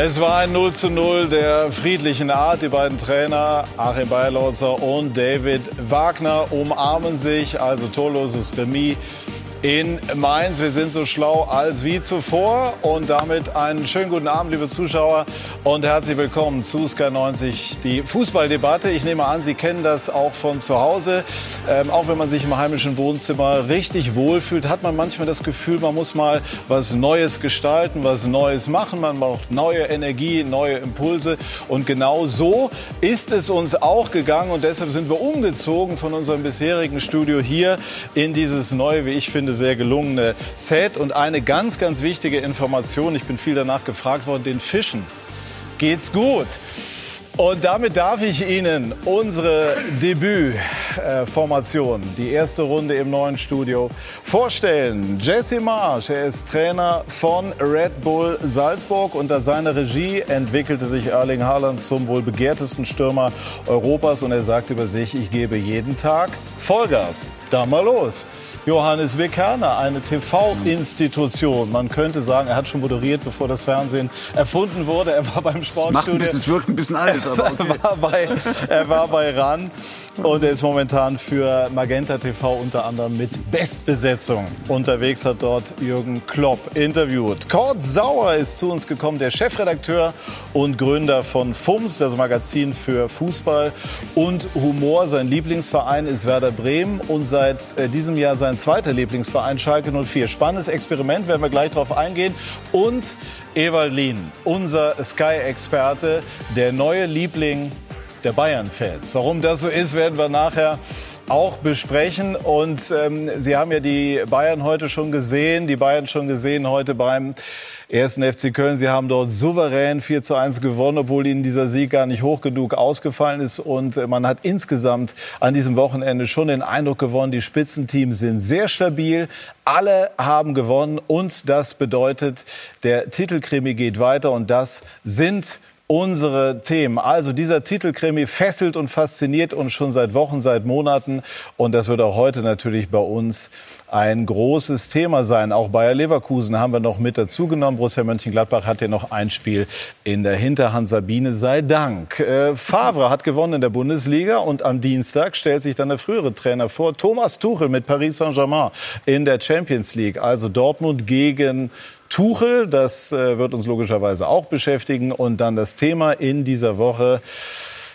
Es war ein 0 zu 0 der friedlichen Art. Die beiden Trainer Achim Bayerlautzer und David Wagner umarmen sich. Also torloses Remis in Mainz. Wir sind so schlau als wie zuvor. Und damit einen schönen guten Abend, liebe Zuschauer. Und herzlich willkommen zu Sky 90, die Fußballdebatte. Ich nehme an, Sie kennen das auch von zu Hause. Ähm, auch wenn man sich im heimischen Wohnzimmer richtig wohlfühlt, hat man manchmal das Gefühl, man muss mal was Neues gestalten, was Neues machen. Man braucht neue Energie, neue Impulse. Und genau so ist es uns auch gegangen. Und deshalb sind wir umgezogen von unserem bisherigen Studio hier in dieses neue, wie ich finde, finde, sehr gelungene Set. Und eine ganz, ganz wichtige Information, ich bin viel danach gefragt worden, den Fischen geht's gut. Und damit darf ich Ihnen unsere Debütformation, die erste Runde im neuen Studio, vorstellen. Jesse Marsch, er ist Trainer von Red Bull Salzburg. Unter seiner Regie entwickelte sich Erling Haaland zum wohl begehrtesten Stürmer Europas. Und er sagt über sich, ich gebe jeden Tag Vollgas. Da mal los. Johannes Bekerner, eine TV-Institution. Man könnte sagen, er hat schon moderiert, bevor das Fernsehen erfunden wurde. Er war beim Sportstudio. Ein bisschen, es wirkt ein bisschen alt, aber okay. er, war bei, er war bei RAN und er ist momentan für Magenta TV unter anderem mit Bestbesetzung unterwegs, hat dort Jürgen Klopp interviewt. Kurt Sauer ist zu uns gekommen, der Chefredakteur und Gründer von FUMS, das Magazin für Fußball und Humor. Sein Lieblingsverein ist Werder Bremen und seit äh, diesem Jahr sein zweiter Lieblingsverein Schalke 04. Spannendes Experiment, werden wir gleich darauf eingehen. Und Ewald Lien, unser Sky-Experte, der neue Liebling der Bayern-Fans. Warum das so ist, werden wir nachher auch besprechen. Und ähm, Sie haben ja die Bayern heute schon gesehen, die Bayern schon gesehen heute beim ersten FC Köln. Sie haben dort souverän 4 zu 1 gewonnen, obwohl ihnen dieser Sieg gar nicht hoch genug ausgefallen ist. Und äh, man hat insgesamt an diesem Wochenende schon den Eindruck gewonnen, die Spitzenteams sind sehr stabil. Alle haben gewonnen und das bedeutet, der Titelkrimi geht weiter und das sind unsere Themen. Also dieser Titelkrimi fesselt und fasziniert uns schon seit Wochen, seit Monaten. Und das wird auch heute natürlich bei uns ein großes Thema sein. Auch Bayer Leverkusen haben wir noch mit dazugenommen. Borussia Mönchengladbach hat ja noch ein Spiel in der Hinterhand. Sabine sei Dank. Äh, Favre hat gewonnen in der Bundesliga und am Dienstag stellt sich dann der frühere Trainer vor, Thomas Tuchel mit Paris Saint-Germain in der Champions League. Also Dortmund gegen Tuchel. Das äh, wird uns logischerweise auch beschäftigen. Und dann das Thema in dieser Woche.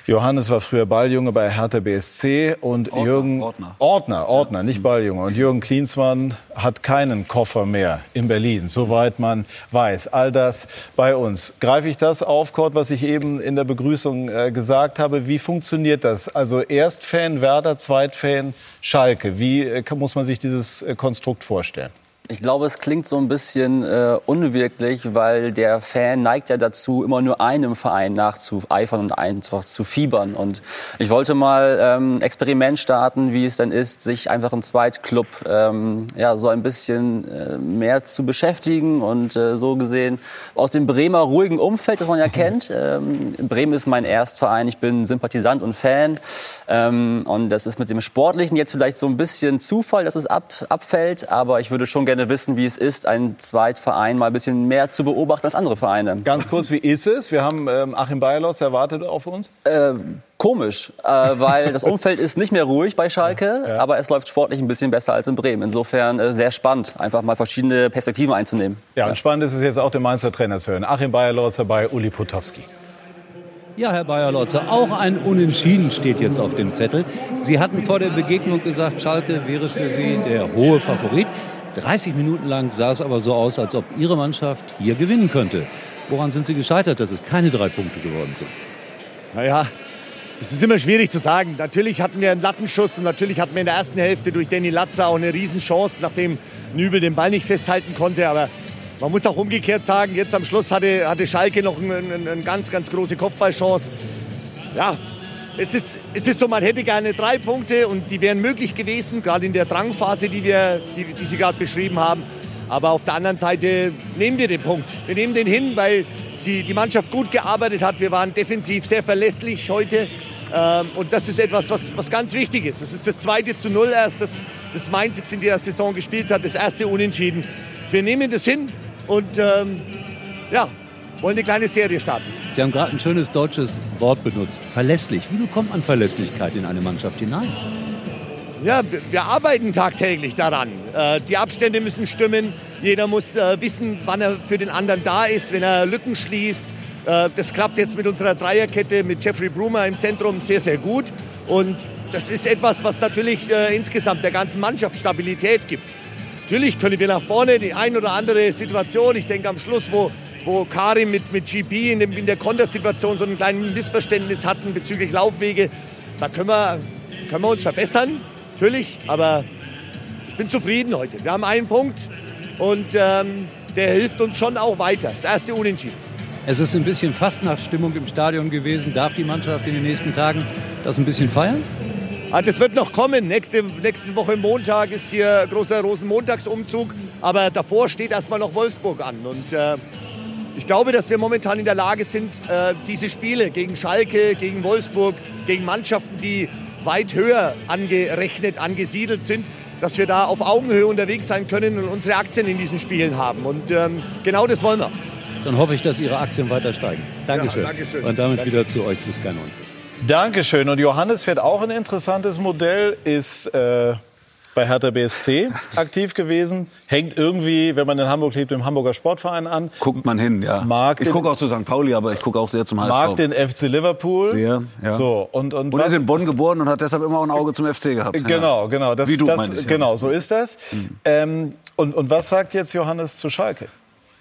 Johannes war früher Balljunge bei Hertha BSC und Ordner, Jürgen Ordner, Ordner, Ordner ja. nicht mhm. Balljunge. Und Jürgen Klinsmann hat keinen Koffer mehr in Berlin, soweit man weiß. All das bei uns. Greife ich das auf, Kurt, was ich eben in der Begrüßung äh, gesagt habe? Wie funktioniert das? Also erst Fan Werder, Zweitfan Schalke. Wie äh, muss man sich dieses äh, Konstrukt vorstellen? Ich glaube, es klingt so ein bisschen äh, unwirklich, weil der Fan neigt ja dazu, immer nur einem Verein nachzueifern und einfach zu fiebern. Und ich wollte mal ähm, Experiment starten, wie es denn ist, sich einfach im Zweitclub ähm, ja, so ein bisschen äh, mehr zu beschäftigen. Und äh, so gesehen aus dem Bremer ruhigen Umfeld, das man ja kennt. Ähm, Bremen ist mein Erstverein, ich bin Sympathisant und Fan. Ähm, und das ist mit dem Sportlichen jetzt vielleicht so ein bisschen Zufall, dass es ab, abfällt. Aber ich würde schon gerne gerne wissen, wie es ist, einen Zweitverein mal ein bisschen mehr zu beobachten als andere Vereine. Ganz kurz, wie ist es? Wir haben ähm, Achim Bayerlotz erwartet auf uns. Äh, komisch, äh, weil das Umfeld ist nicht mehr ruhig bei Schalke, ja. aber es läuft sportlich ein bisschen besser als in Bremen. Insofern äh, sehr spannend, einfach mal verschiedene Perspektiven einzunehmen. Ja, und spannend ist es jetzt auch, den Mainzer Trainer zu hören. Achim Bayerlotzer bei Uli Potowski. Ja, Herr Bayer-Lotzer, auch ein Unentschieden steht jetzt auf dem Zettel. Sie hatten vor der Begegnung gesagt, Schalke wäre für Sie der hohe Favorit. 30 Minuten lang sah es aber so aus, als ob Ihre Mannschaft hier gewinnen könnte. Woran sind Sie gescheitert, dass es keine drei Punkte geworden sind? Naja, das ist immer schwierig zu sagen. Natürlich hatten wir einen Lattenschuss und natürlich hatten wir in der ersten Hälfte durch Danny Latza auch eine Riesenchance, nachdem Nübel den Ball nicht festhalten konnte. Aber man muss auch umgekehrt sagen, jetzt am Schluss hatte, hatte Schalke noch eine ganz, ganz große Kopfballchance. Ja, es ist, es ist so, man hätte gerne drei Punkte und die wären möglich gewesen, gerade in der Drangphase, die, wir, die, die Sie gerade beschrieben haben. Aber auf der anderen Seite nehmen wir den Punkt. Wir nehmen den hin, weil sie, die Mannschaft gut gearbeitet hat. Wir waren defensiv sehr verlässlich heute. Ähm, und das ist etwas, was, was ganz wichtig ist. Das ist das zweite zu Null erst, das, das Mainz jetzt in der Saison gespielt hat. Das erste Unentschieden. Wir nehmen das hin und ähm, ja, wollen eine kleine Serie starten. Sie haben gerade ein schönes deutsches Wort benutzt. Verlässlich. Wie bekommt man Verlässlichkeit in eine Mannschaft hinein? Ja, wir arbeiten tagtäglich daran. Äh, die Abstände müssen stimmen. Jeder muss äh, wissen, wann er für den anderen da ist, wenn er Lücken schließt. Äh, das klappt jetzt mit unserer Dreierkette mit Jeffrey Brumer im Zentrum sehr, sehr gut. Und das ist etwas, was natürlich insgesamt der ganzen Mannschaft Stabilität gibt. Natürlich können wir nach vorne die ein oder andere Situation, ich denke am Schluss, wo, wo Karim mit, mit GP in, dem, in der Kontersituation so ein kleines Missverständnis hatten bezüglich Laufwege, da können wir, können wir uns verbessern natürlich, aber ich bin zufrieden heute. Wir haben einen Punkt und ähm, der hilft uns schon auch weiter. Das erste Unentschieden. Es ist ein bisschen Fastnachtsstimmung im Stadion gewesen. Darf die Mannschaft in den nächsten Tagen das ein bisschen feiern? Ah, das wird noch kommen. Nächste, nächste Woche Montag ist hier großer Rosenmontagsumzug. Aber davor steht erstmal noch Wolfsburg an. Und äh, ich glaube, dass wir momentan in der Lage sind, äh, diese Spiele gegen Schalke, gegen Wolfsburg, gegen Mannschaften, die weit höher angerechnet, angesiedelt sind, dass wir da auf Augenhöhe unterwegs sein können und unsere Aktien in diesen Spielen haben. Und ähm, genau das wollen wir. Dann hoffe ich, dass Ihre Aktien weiter steigen. Dankeschön. Ja, Dankeschön. Und damit Danke. wieder zu euch zu Sky 90. Dankeschön. Und Johannes fährt auch ein interessantes Modell, ist äh, bei Hertha BSC aktiv gewesen. Hängt irgendwie, wenn man in Hamburg lebt, im Hamburger Sportverein an. Guckt man hin, ja. Mag ich gucke auch zu St. Pauli, aber ich gucke auch sehr zum HSV. Mag den FC Liverpool. Sehr, ja. So, und, und, und er ist in Bonn geboren und hat deshalb immer auch ein Auge zum FC gehabt. Genau, genau. Das, Wie du, das, ich. Genau, so ist das. Mhm. Ähm, und, und was sagt jetzt Johannes zu Schalke?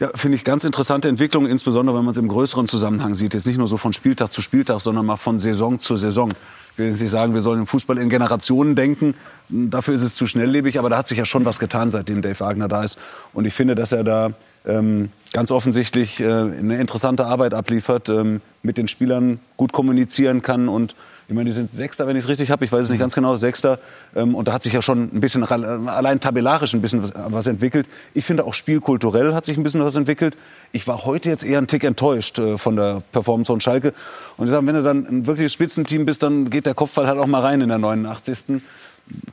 Ja, finde ich ganz interessante Entwicklung, insbesondere wenn man es im größeren Zusammenhang sieht. Jetzt nicht nur so von Spieltag zu Spieltag, sondern mal von Saison zu Saison. Ich will jetzt nicht sagen, wir sollen im Fußball in Generationen denken. Dafür ist es zu schnelllebig, aber da hat sich ja schon was getan, seitdem Dave Wagner da ist. Und ich finde, dass er da ähm, ganz offensichtlich äh, eine interessante Arbeit abliefert, ähm, mit den Spielern gut kommunizieren kann und ich meine, die sind Sechster, wenn ich es richtig habe. Ich weiß es nicht ganz genau, Sechster. Ähm, und da hat sich ja schon ein bisschen, allein tabellarisch ein bisschen was, entwickelt. Ich finde auch spielkulturell hat sich ein bisschen was entwickelt. Ich war heute jetzt eher ein Tick enttäuscht äh, von der Performance von Schalke. Und ich sage, wenn du dann ein wirkliches Spitzenteam bist, dann geht der Kopfball halt auch mal rein in der 89.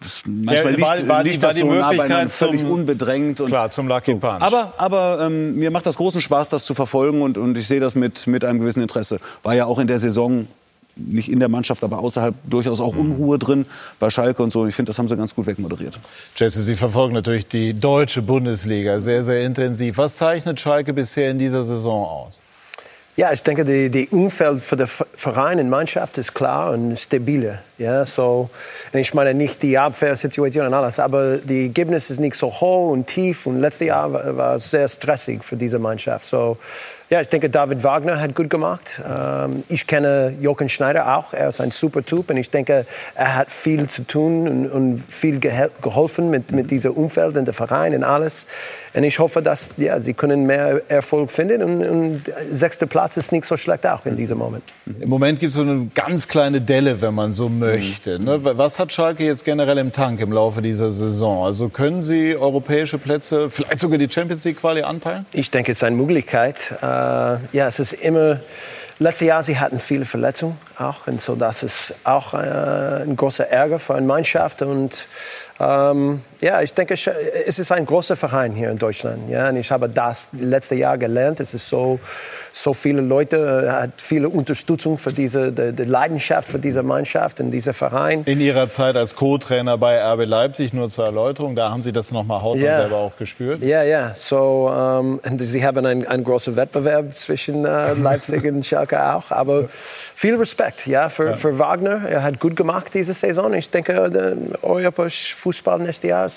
Das manchmal ja, war, liegt, war, liegt war das so nah beieinander, völlig zum, unbedrängt. Und klar, zum Lucky Punch. Aber, aber ähm, mir macht das großen Spaß, das zu verfolgen und, und ich sehe das mit, mit einem gewissen Interesse. War ja auch in der Saison nicht in der Mannschaft, aber außerhalb durchaus auch Unruhe drin bei Schalke und so. Ich finde, das haben sie ganz gut wegmoderiert. Jesse, Sie verfolgen natürlich die deutsche Bundesliga sehr, sehr intensiv. Was zeichnet Schalke bisher in dieser Saison aus? Ja, ich denke, die, die Umfeld für den Verein und Mannschaft ist klar und stabiler. Ja, so, ich meine nicht die Abwehrsituation und alles, aber die Ergebnis ist nicht so hoch und tief und letztes Jahr war, war sehr stressig für diese Mannschaft. So, ja, ich denke, David Wagner hat gut gemacht. Ähm, ich kenne Jochen Schneider auch. Er ist ein super Typ und ich denke, er hat viel zu tun und, und viel geholfen mit, mit diesem Umfeld und der Verein und alles. Und ich hoffe, dass ja, sie können mehr Erfolg finden und, und sechster Platz ist nicht so schlecht auch in diesem Moment. Im Moment gibt es so eine ganz kleine Delle, wenn man so möchte möchte. Ne? Was hat Schalke jetzt generell im Tank im Laufe dieser Saison? Also können Sie europäische Plätze, vielleicht sogar die Champions League Quali anpeilen? Ich denke, es ist eine Möglichkeit. Äh, ja, es ist immer. Letztes Jahr sie hatten viele Verletzungen auch und so das ist auch äh, ein großer Ärger für eine Mannschaft und ähm, ja, ich denke, es ist ein großer Verein hier in Deutschland. Ja, und ich habe das letzte Jahr gelernt. Es ist so, so viele Leute, äh, hat viele Unterstützung für diese die, die Leidenschaft für diese Mannschaft und dieser Verein. In Ihrer Zeit als Co-Trainer bei RB Leipzig, nur zur Erläuterung, da haben Sie das noch mal hautnah yeah. selber auch gespürt. Ja, ja. So, um, ähm, Sie haben einen, einen großen Wettbewerb zwischen uh, Leipzig und Schalke auch, aber viel Respekt, ja, für, ja. für Wagner. Er hat gut gemacht diese Saison. Ich denke, der europäische Fußball nächstes Jahr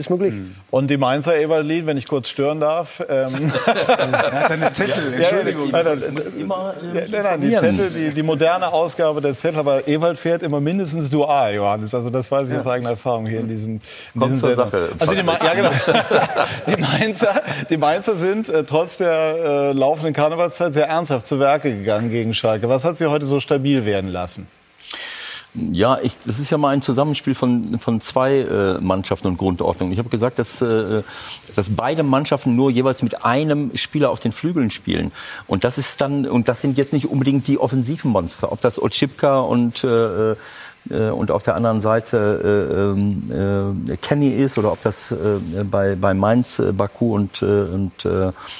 ist, ist möglich. Hm. Und die Mainzer Evalin, wenn ich kurz stören darf. Ähm er hat seine Zettel, Entschuldigung. Ja, nein, immer, äh, nein, nein, die Zettel, die, die, moderne Ausgabe der Zettel, aber Ewald fährt immer mindestens dual, Johannes. Also das weiß ich ja. aus eigener Erfahrung hier in diesen, in diesen zur Sache. Also die, ja, genau. die, Mainzer, die Mainzer sind äh, trotz der äh, laufenden Karnevalszeit sehr ernsthaft zu Werke gegangen gegen Schalke. Was hat sie heute so stabil werden lassen? Ja, ich, das ist ja mal ein Zusammenspiel von, von zwei äh, Mannschaften und Grundordnungen. Ich habe gesagt, dass, äh, dass beide Mannschaften nur jeweils mit einem Spieler auf den Flügeln spielen. Und das ist dann, und das sind jetzt nicht unbedingt die offensiven Monster. Ob das Otschipka und äh, äh, und auf der anderen Seite äh, äh, Kenny ist oder ob das äh, bei, bei Mainz, äh, Baku und, und,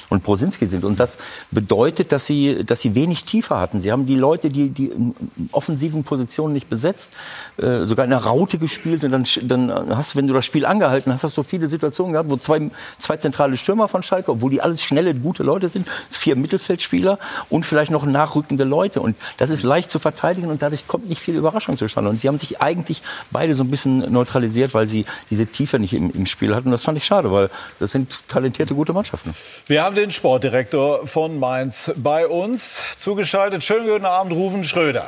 und Brosinski sind. Und das bedeutet, dass sie, dass sie wenig Tiefe hatten. Sie haben die Leute, die die in offensiven Positionen nicht besetzt, sogar in der Raute gespielt. Und dann, dann hast du, wenn du das Spiel angehalten hast, hast du viele Situationen gehabt, wo zwei, zwei zentrale Stürmer von Schalke, obwohl die alles schnelle, gute Leute sind, vier Mittelfeldspieler und vielleicht noch nachrückende Leute. Und das ist leicht zu verteidigen und dadurch kommt nicht viel Überraschung zustande. Und sie haben sich eigentlich beide so ein bisschen neutralisiert, weil sie diese Tiefe nicht im, im Spiel hatten. Und das fand ich schade, weil das sind talentierte, gute Mannschaften. Wir haben den Sportdirektor von Mainz bei uns zugeschaltet. Schönen guten Abend, Rufen Schröder.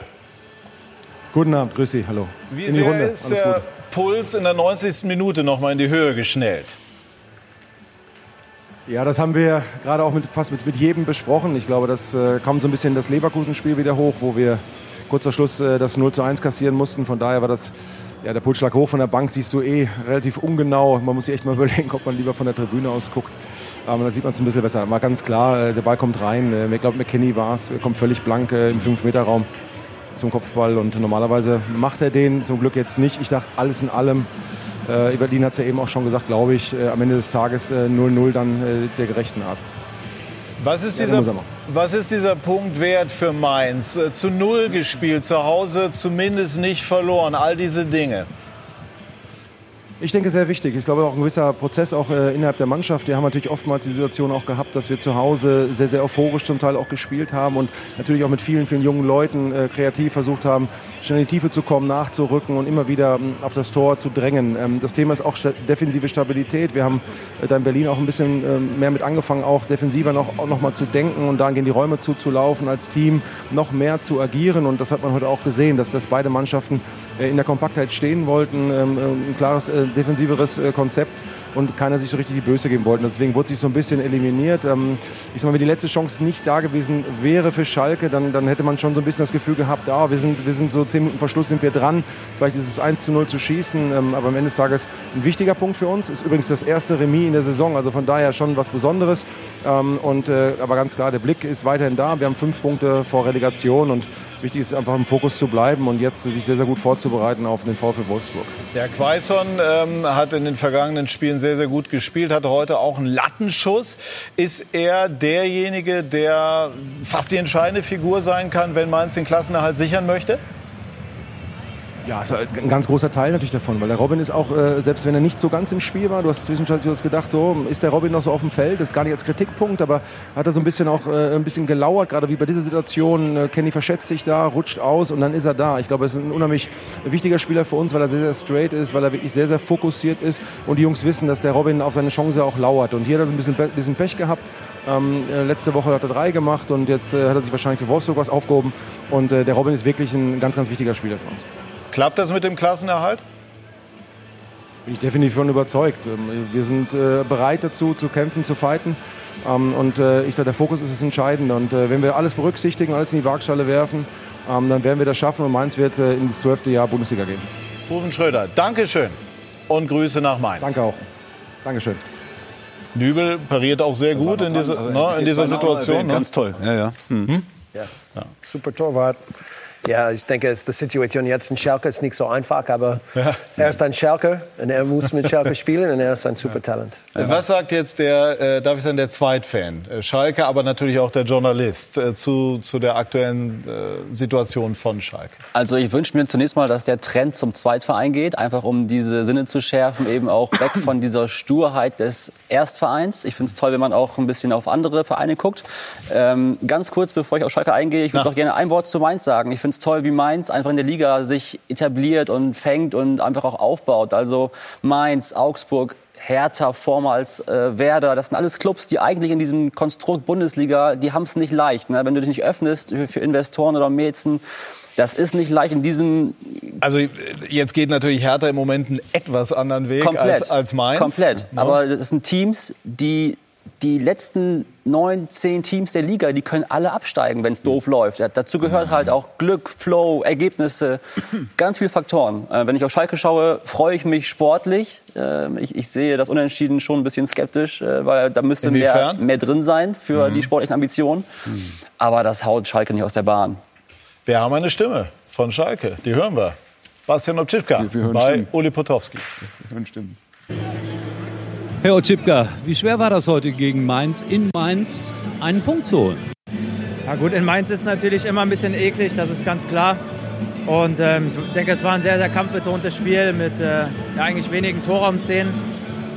Guten Abend, grüß Sie, hallo. Wie In sehr Runde. ist der. Puls in der 90. Minute noch mal in die Höhe geschnellt? Ja, das haben wir gerade auch mit, fast mit, mit jedem besprochen. Ich glaube, das äh, kam so ein bisschen das Leverkusen-Spiel wieder hoch, wo wir kurz vor Schluss äh, das 0 zu 1 kassieren mussten. Von daher war das, ja, der Pulsschlag hoch von der Bank siehst du eh relativ ungenau. Man muss sich echt mal überlegen, ob man lieber von der Tribüne aus guckt. Aber dann sieht man es ein bisschen besser. War ganz klar, äh, der Ball kommt rein. Äh, ich glaube, McKinney war es, kommt völlig blank im 5-Meter-Raum zum Kopfball. Und normalerweise macht er den, zum Glück jetzt nicht. Ich dachte, alles in allem äh, Eberlin hat es ja eben auch schon gesagt, glaube ich, am Ende des Tages äh, 0-0 dann der gerechten Art. Was ist, dieser, er was ist dieser Punkt wert für Mainz? Äh, Zu Null gespielt, zu Hause zumindest nicht verloren, all diese Dinge. Ich denke, sehr wichtig. Ich glaube, auch ein gewisser Prozess auch äh, innerhalb der Mannschaft. Wir haben natürlich oftmals die Situation auch gehabt, dass wir zu Hause sehr, sehr euphorisch zum Teil auch gespielt haben und natürlich auch mit vielen, vielen jungen Leuten äh, kreativ versucht haben, schnell in die Tiefe zu kommen, nachzurücken und immer wieder ähm, auf das Tor zu drängen. Ähm, das Thema ist auch sta defensive Stabilität. Wir haben äh, da in Berlin auch ein bisschen ähm, mehr mit angefangen, auch defensiver noch, auch noch mal zu denken und da in die Räume zuzulaufen als Team, noch mehr zu agieren. Und das hat man heute auch gesehen, dass das beide Mannschaften äh, in der Kompaktheit stehen wollten, ähm, äh, ein klares äh, defensiveres äh, Konzept und keiner sich so richtig die Böse geben wollte. Deswegen wurde sich so ein bisschen eliminiert. Ähm, ich sag mal, wenn die letzte Chance nicht da gewesen wäre für Schalke, dann, dann hätte man schon so ein bisschen das Gefühl gehabt, ah, wir, sind, wir sind so zehn Minuten vor Schluss sind wir dran. Vielleicht ist es 1 zu 0 zu schießen, ähm, aber am Ende des Tages ein wichtiger Punkt für uns. Ist übrigens das erste Remis in der Saison, also von daher schon was Besonderes. Und, äh, aber ganz klar, der Blick ist weiterhin da. Wir haben fünf Punkte vor Relegation und wichtig ist einfach im Fokus zu bleiben und jetzt sich sehr, sehr gut vorzubereiten auf den VfL Wolfsburg. Der Quaison ähm, hat in den vergangenen Spielen sehr, sehr gut gespielt, hatte heute auch einen Lattenschuss. Ist er derjenige, der fast die entscheidende Figur sein kann, wenn Mainz den Klassenerhalt sichern möchte? Ja, ist ein ganz großer Teil natürlich davon, weil der Robin ist auch, äh, selbst wenn er nicht so ganz im Spiel war, du hast zwischenzeitlich gedacht, so, ist der Robin noch so auf dem Feld? Das ist gar nicht als Kritikpunkt, aber hat er so ein bisschen auch äh, ein bisschen gelauert, gerade wie bei dieser Situation. Äh, Kenny verschätzt sich da, rutscht aus und dann ist er da. Ich glaube, er ist ein unheimlich wichtiger Spieler für uns, weil er sehr, sehr straight ist, weil er wirklich sehr, sehr fokussiert ist und die Jungs wissen, dass der Robin auf seine Chance auch lauert. Und hier hat er so ein bisschen, bisschen Pech gehabt. Ähm, äh, letzte Woche hat er drei gemacht und jetzt äh, hat er sich wahrscheinlich für Wolfsburg was aufgehoben. Und äh, der Robin ist wirklich ein ganz, ganz wichtiger Spieler für uns. Klappt das mit dem Klassenerhalt? Bin ich definitiv von überzeugt. Ähm, Wir sind äh, bereit dazu, zu kämpfen, zu fighten. Ähm, Und äh, ich sage, der Fokus ist das Entscheidende. Und äh, wenn wir alles berücksichtigen, alles in die Waagschale werfen, ähm, dann werden wir das schaffen und Mainz wird in das zwölfte Jahr Bundesliga gehen. Rufen Schröder, Dankeschön und Grüße nach Mainz. Danke auch. Dankeschön. Nübel pariert auch sehr gut in, diese, ne, in dieser Situation. Ne? Ganz toll, ja, ja. Hm. Ja, super Torwart. Ja, ich denke, es- die Situation jetzt in Schalke ist nicht so einfach, aber er ist ein Schalker und er muss mit Schalke spielen und er ist ein super Talent. Was sagt jetzt der, äh, darf ich sagen, der Zweitfan, äh, Schalke, aber natürlich auch der Journalist äh, zu, zu der aktuellen äh, Situation von Schalke? Also ich wünsche mir zunächst mal, dass der Trend zum Zweitverein geht, einfach um diese Sinne zu schärfen, eben auch weg von dieser Sturheit des Erstvereins. Ich finde es toll, wenn man auch ein bisschen auf andere Vereine guckt. Ähm, ganz kurz, bevor ich auf Schalke eingehe, ich würde Na. noch gerne ein Wort zu Mainz sagen. Ich finde es toll, wie Mainz einfach in der Liga sich etabliert und fängt und einfach auch aufbaut. Also Mainz, Augsburg, Hertha, vormals äh, Werder, das sind alles Clubs, die eigentlich in diesem Konstrukt Bundesliga, die haben es nicht leicht. Ne? Wenn du dich nicht öffnest für, für Investoren oder Mäzen, das ist nicht leicht in diesem Also äh, jetzt geht natürlich Hertha im Moment einen etwas anderen Weg komplett, als, als Mainz. komplett. Ne? Aber das sind Teams, die die letzten neun, zehn Teams der Liga, die können alle absteigen, wenn es doof läuft. Ja, dazu gehört halt auch Glück, Flow, Ergebnisse, ganz viele Faktoren. Äh, wenn ich auf Schalke schaue, freue ich mich sportlich. Äh, ich, ich sehe das Unentschieden schon ein bisschen skeptisch, äh, weil da müsste mehr, mehr drin sein für die sportlichen Ambitionen. Aber das haut Schalke nicht aus der Bahn. Wir haben eine Stimme von Schalke, die hören wir. Bastian Obczypka Wir- wir hören bei Stimmen. Uli Potowski. Stimmt. Herr Otschipka, wie schwer war das heute gegen Mainz, in Mainz einen Punkt zu holen? Ja gut, in Mainz ist es natürlich immer ein bisschen eklig, das ist ganz klar. Und ähm, ich denke, es war ein sehr, sehr kampfbetontes Spiel mit äh, ja, eigentlich wenigen Torraumszenen.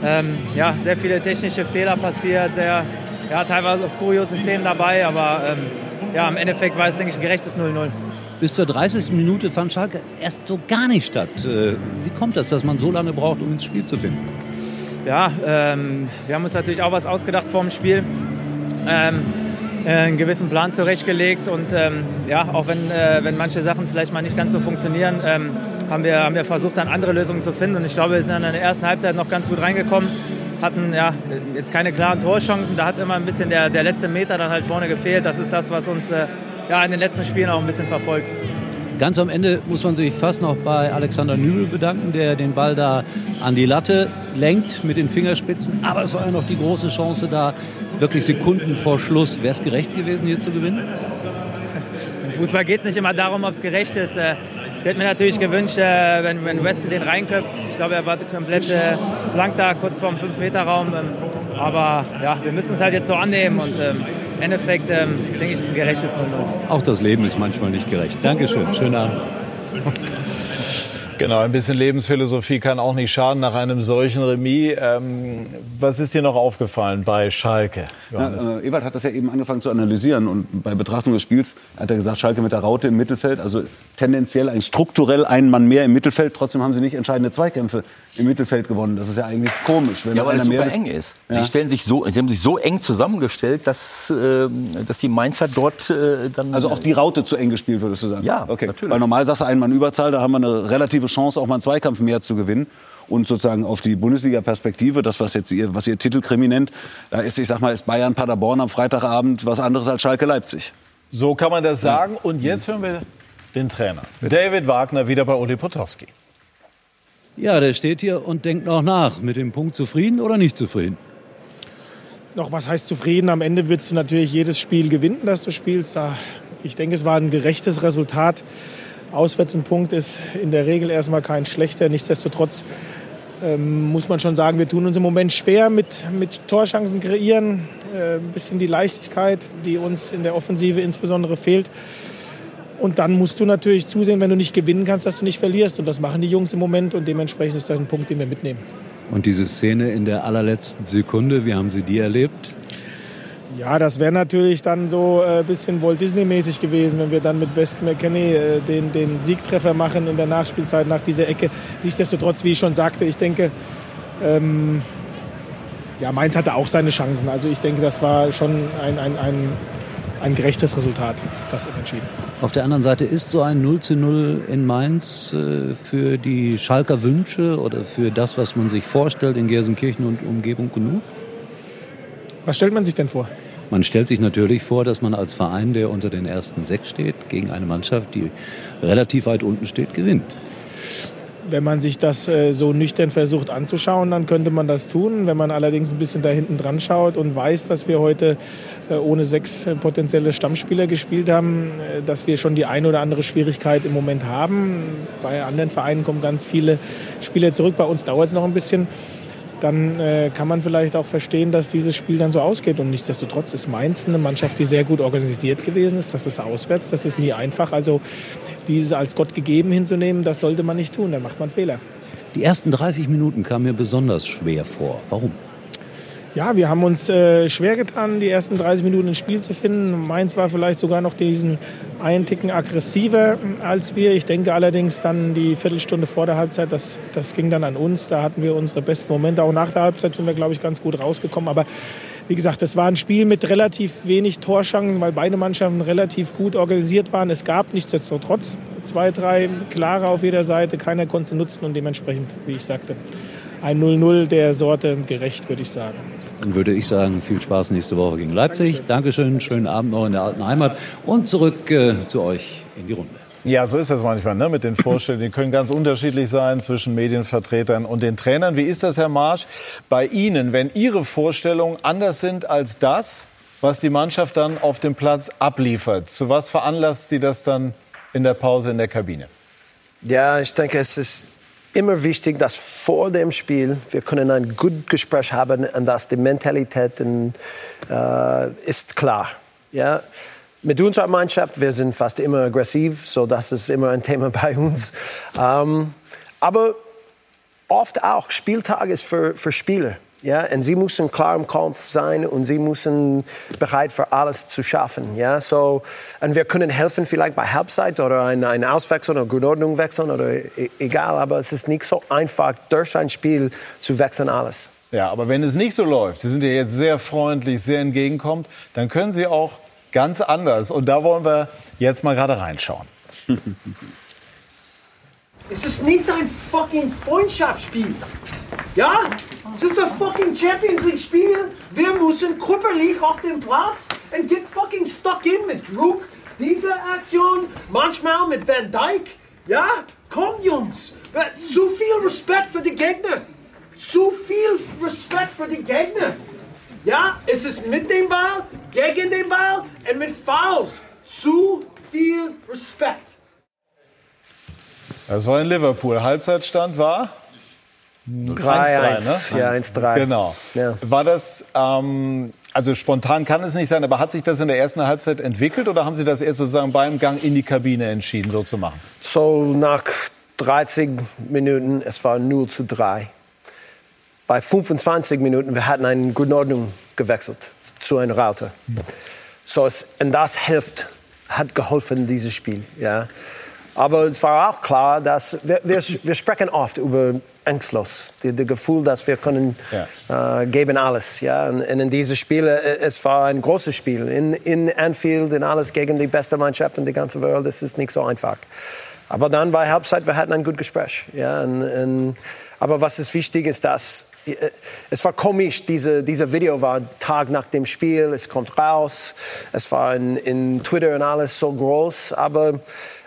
Ähm, ja, sehr viele technische Fehler passiert, sehr, ja, teilweise auch kuriose Szenen dabei, aber ähm, ja, im Endeffekt war es, denke ich, ein gerechtes 0-0. Bis zur 30. Minute fand Schalke erst so gar nicht statt. Äh, Wie kommt das, dass man so lange braucht, um ins Spiel zu finden? Ja, ähm, wir haben uns natürlich auch was ausgedacht vor dem Spiel. Ähm, äh, einen gewissen Plan zurechtgelegt und ähm, ja, auch wenn, äh, wenn manche Sachen vielleicht mal nicht ganz so funktionieren, ähm, haben, wir, haben wir versucht, dann andere Lösungen zu finden. Und ich glaube, wir sind in der ersten Halbzeit noch ganz gut reingekommen, hatten ja jetzt keine klaren Torchancen. Da hat immer ein bisschen der, der letzte Meter dann halt vorne gefehlt. Das ist das, was uns äh, ja, in den letzten Spielen auch ein bisschen verfolgt. Ganz am Ende muss man sich fast noch bei Alexander Nübel bedanken, der den Ball da an die Latte lenkt mit den Fingerspitzen. Aber es war ja noch die große Chance da, wirklich Sekunden vor Schluss. Wäre es gerecht gewesen, hier zu gewinnen? Im Fußball geht es nicht immer darum, ob es gerecht ist. Äh, Ich hätte mir natürlich gewünscht, äh, wenn, Weston den reinköpft. Ich glaube, er war komplett äh, blank da, kurz vorm 5-Meter-Raum. Ähm, Aber ja, wir müssen es halt jetzt so annehmen. Und ähm, im Endeffekt ähm, denke ich, ist es ein gerechtes 0-0. Auch das Leben ist manchmal nicht gerecht. Dankeschön, schönen Abend. Genau, ein bisschen Lebensphilosophie kann auch nicht schaden nach einem solchen Remis. Ähm, was ist dir noch aufgefallen bei Schalke, Johannes? Ja, äh, Ewald hat das ja eben angefangen zu analysieren und bei Betrachtung des Spiels hat er gesagt, Schalke mit der Raute im Mittelfeld, also tendenziell ein strukturell ein Mann mehr im Mittelfeld. Trotzdem haben sie nicht entscheidende Zweikämpfe im Mittelfeld gewonnen. Das ist ja eigentlich komisch. Wenn Ja, weil einer es mehr super eng ist. Ja. Sie, stellen sich so, sie haben sich so eng zusammengestellt, dass, äh, dass die Mainzer dort äh, dann... Also auch die Raute zu eng gespielt, würdest du sagen? Ja, okay. natürlich. Weil normal sagst du ein Mann Überzahl, da haben wir eine relative Chance, auch mal einen Zweikampf mehr zu gewinnen. Und sozusagen auf die Bundesliga-Perspektive, das, was jetzt ihr, was ihr Titelkrimi nennt, da ist, ich sag mal, ist Bayern Paderborn am Freitagabend was anderes als Schalke Leipzig. So kann man das sagen. Und jetzt hören wir den Trainer. David Wagner wieder bei Uli Potowski. Ja, der steht hier und denkt noch nach. Mit dem Punkt zufrieden oder nicht zufrieden? Noch was heißt zufrieden? Am Ende willst du natürlich jedes Spiel gewinnen, das du spielst. Da- Ich denke, es war ein gerechtes Resultat. Auswärts ein Punkt ist in der Regel erstmal kein schlechter. Nichtsdestotrotz ähm, muss man schon sagen, wir tun uns im Moment schwer mit, mit Torchancen kreieren. Äh, ein bisschen die Leichtigkeit, die uns in der Offensive insbesondere fehlt. Und dann musst du natürlich zusehen, wenn du nicht gewinnen kannst, dass du nicht verlierst. Und das machen die Jungs im Moment. Und dementsprechend ist das ein Punkt, den wir mitnehmen. Und diese Szene in der allerletzten Sekunde, wie haben Sie die erlebt? Ja, das wäre natürlich dann so ein äh, bisschen Walt Disney-mäßig gewesen, wenn wir dann mit Weston McKenney äh, den, den Siegtreffer machen in der Nachspielzeit nach dieser Ecke. Nichtsdestotrotz, wie ich schon sagte, ich denke, ähm, ja, Mainz hatte auch seine Chancen. Also ich denke, das war schon ein, ein, ein, ein gerechtes Resultat, das Unentschieden. Auf der anderen Seite ist so ein 0 zu 0 in Mainz äh, für die Schalker Wünsche oder für das, was man sich vorstellt in Gelsenkirchen und Umgebung genug? Was stellt man sich denn vor? Man stellt sich natürlich vor, dass man als Verein, der unter den ersten sechs steht, gegen eine Mannschaft, die relativ weit unten steht, gewinnt. Wenn man sich das äh, so nüchtern versucht anzuschauen, dann könnte man das tun. Wenn man allerdings ein bisschen da hinten dran schaut und weiß, dass wir heute äh, ohne sechs äh, potenzielle Stammspieler gespielt haben, dass wir schon die eine oder andere Schwierigkeit im Moment haben. Bei anderen Vereinen kommen ganz viele Spieler zurück. Bei uns dauert es noch ein bisschen. Dann äh, kann man vielleicht auch verstehen, dass dieses Spiel dann so ausgeht. Und nichtsdestotrotz ist Mainz eine Mannschaft, die sehr gut organisiert gewesen ist. Das ist auswärts, das ist nie einfach. Also dieses als Gott gegeben hinzunehmen, das sollte man nicht tun. Da macht man Fehler. Die ersten 30 Minuten kamen mir besonders schwer vor. Warum? Ja, wir haben uns äh, schwer getan, die ersten 30 Minuten ins Spiel zu finden. Mainz war vielleicht sogar noch diesen einen Ticken aggressiver als wir. Ich denke allerdings dann die Viertelstunde vor der Halbzeit, das, das ging dann an uns. Da hatten wir unsere besten Momente. Auch nach der Halbzeit sind wir, glaube ich, ganz gut rausgekommen. Aber wie gesagt, das war ein Spiel mit relativ wenig Torchancen, weil beide Mannschaften relativ gut organisiert waren. Es gab nichtsdestotrotz zwei, drei klare auf jeder Seite. Keiner konnte nutzen und dementsprechend, wie ich sagte, ein 0-0 der Sorte gerecht, würde ich sagen. Dann würde ich sagen, viel Spaß nächste Woche gegen Leipzig. Dankeschön, schönen Abend noch in der alten Heimat und zurück äh, zu euch in die Runde. Ja, so ist das manchmal ne? mit den Vorstellungen. Die können ganz unterschiedlich sein zwischen Medienvertretern und den Trainern. Wie ist das, Herr Marsch, bei Ihnen, wenn Ihre Vorstellungen anders sind als das, was die Mannschaft dann auf dem Platz abliefert? Zu was veranlasst Sie das dann in der Pause in der Kabine? Ja, ich denke, es ist immer wichtig, dass vor dem Spiel wir können ein gutes Gespräch haben und dass die Mentalität äh, ist klar. Ja, mit unserer Mannschaft, wir sind fast immer aggressiv, so das ist immer ein Thema bei uns. Ähm, aber oft auch Spieltag ist für, für Spieler. Ja, und sie müssen klar im Kopf sein und sie müssen bereit für alles zu schaffen. Ja, so, und wir können helfen vielleicht bei Halbzeit oder ein, ein Auswechseln oder Grundordnung wechseln oder e egal, aber es ist nicht so einfach, durch ein Spiel zu wechseln alles. Ja, aber wenn es nicht so läuft, Sie sind ja jetzt sehr freundlich, sehr entgegenkommt, dann können Sie auch ganz anders. Und da wollen wir jetzt mal gerade reinschauen. Es ist nicht ein fucking Freundschaftsspiel. Ja? Es ist ein fucking Champions League Spiel. Wir müssen körperlich auf dem Platz und get fucking stuck in mit Druck. Diese Aktion, manchmal mit Van Dyke. Ja? Komm, Jungs. Zu viel Respekt für die Gegner. Zu viel Respekt für die Gegner. Ja, es ist mit dem Ball, gegen den Ball und mit Fouls. Zu viel Respekt. Das war in Liverpool. Halbzeitstand war 3-1, ne? Ja, 1-3. Genau. Ja. War das, ähm, also spontan kann es nicht sein, aber hat sich das in der ersten Halbzeit entwickelt oder haben Sie das erst sozusagen beim Gang in die Kabine entschieden, so zu machen? So nach 30 Minuten, es war 0 zu 3. Bei 25 Minuten, wir hatten eine gute Ordnung gewechselt zu einem Router. So, es, und das hilft, hat geholfen, dieses Spiel. Ja. Aber es war auch klar, dass wir, wir, wir sprechen oft über Angstlos, das Gefühl, dass wir können ja. äh, geben alles. Ja. Und, und in diesem Spiel, äh, es war ein großes Spiel in, in Anfield, in alles gegen die beste Mannschaft in der ganzen Welt. Das ist nicht so einfach. Aber dann bei Halbzeit, wir hatten ein gutes Gespräch. Ja. Und, und, aber was ist wichtig ist, dass es war komisch, diese, diese Video war Tag nach dem Spiel, es kommt raus, es war in, in Twitter und alles so groß, aber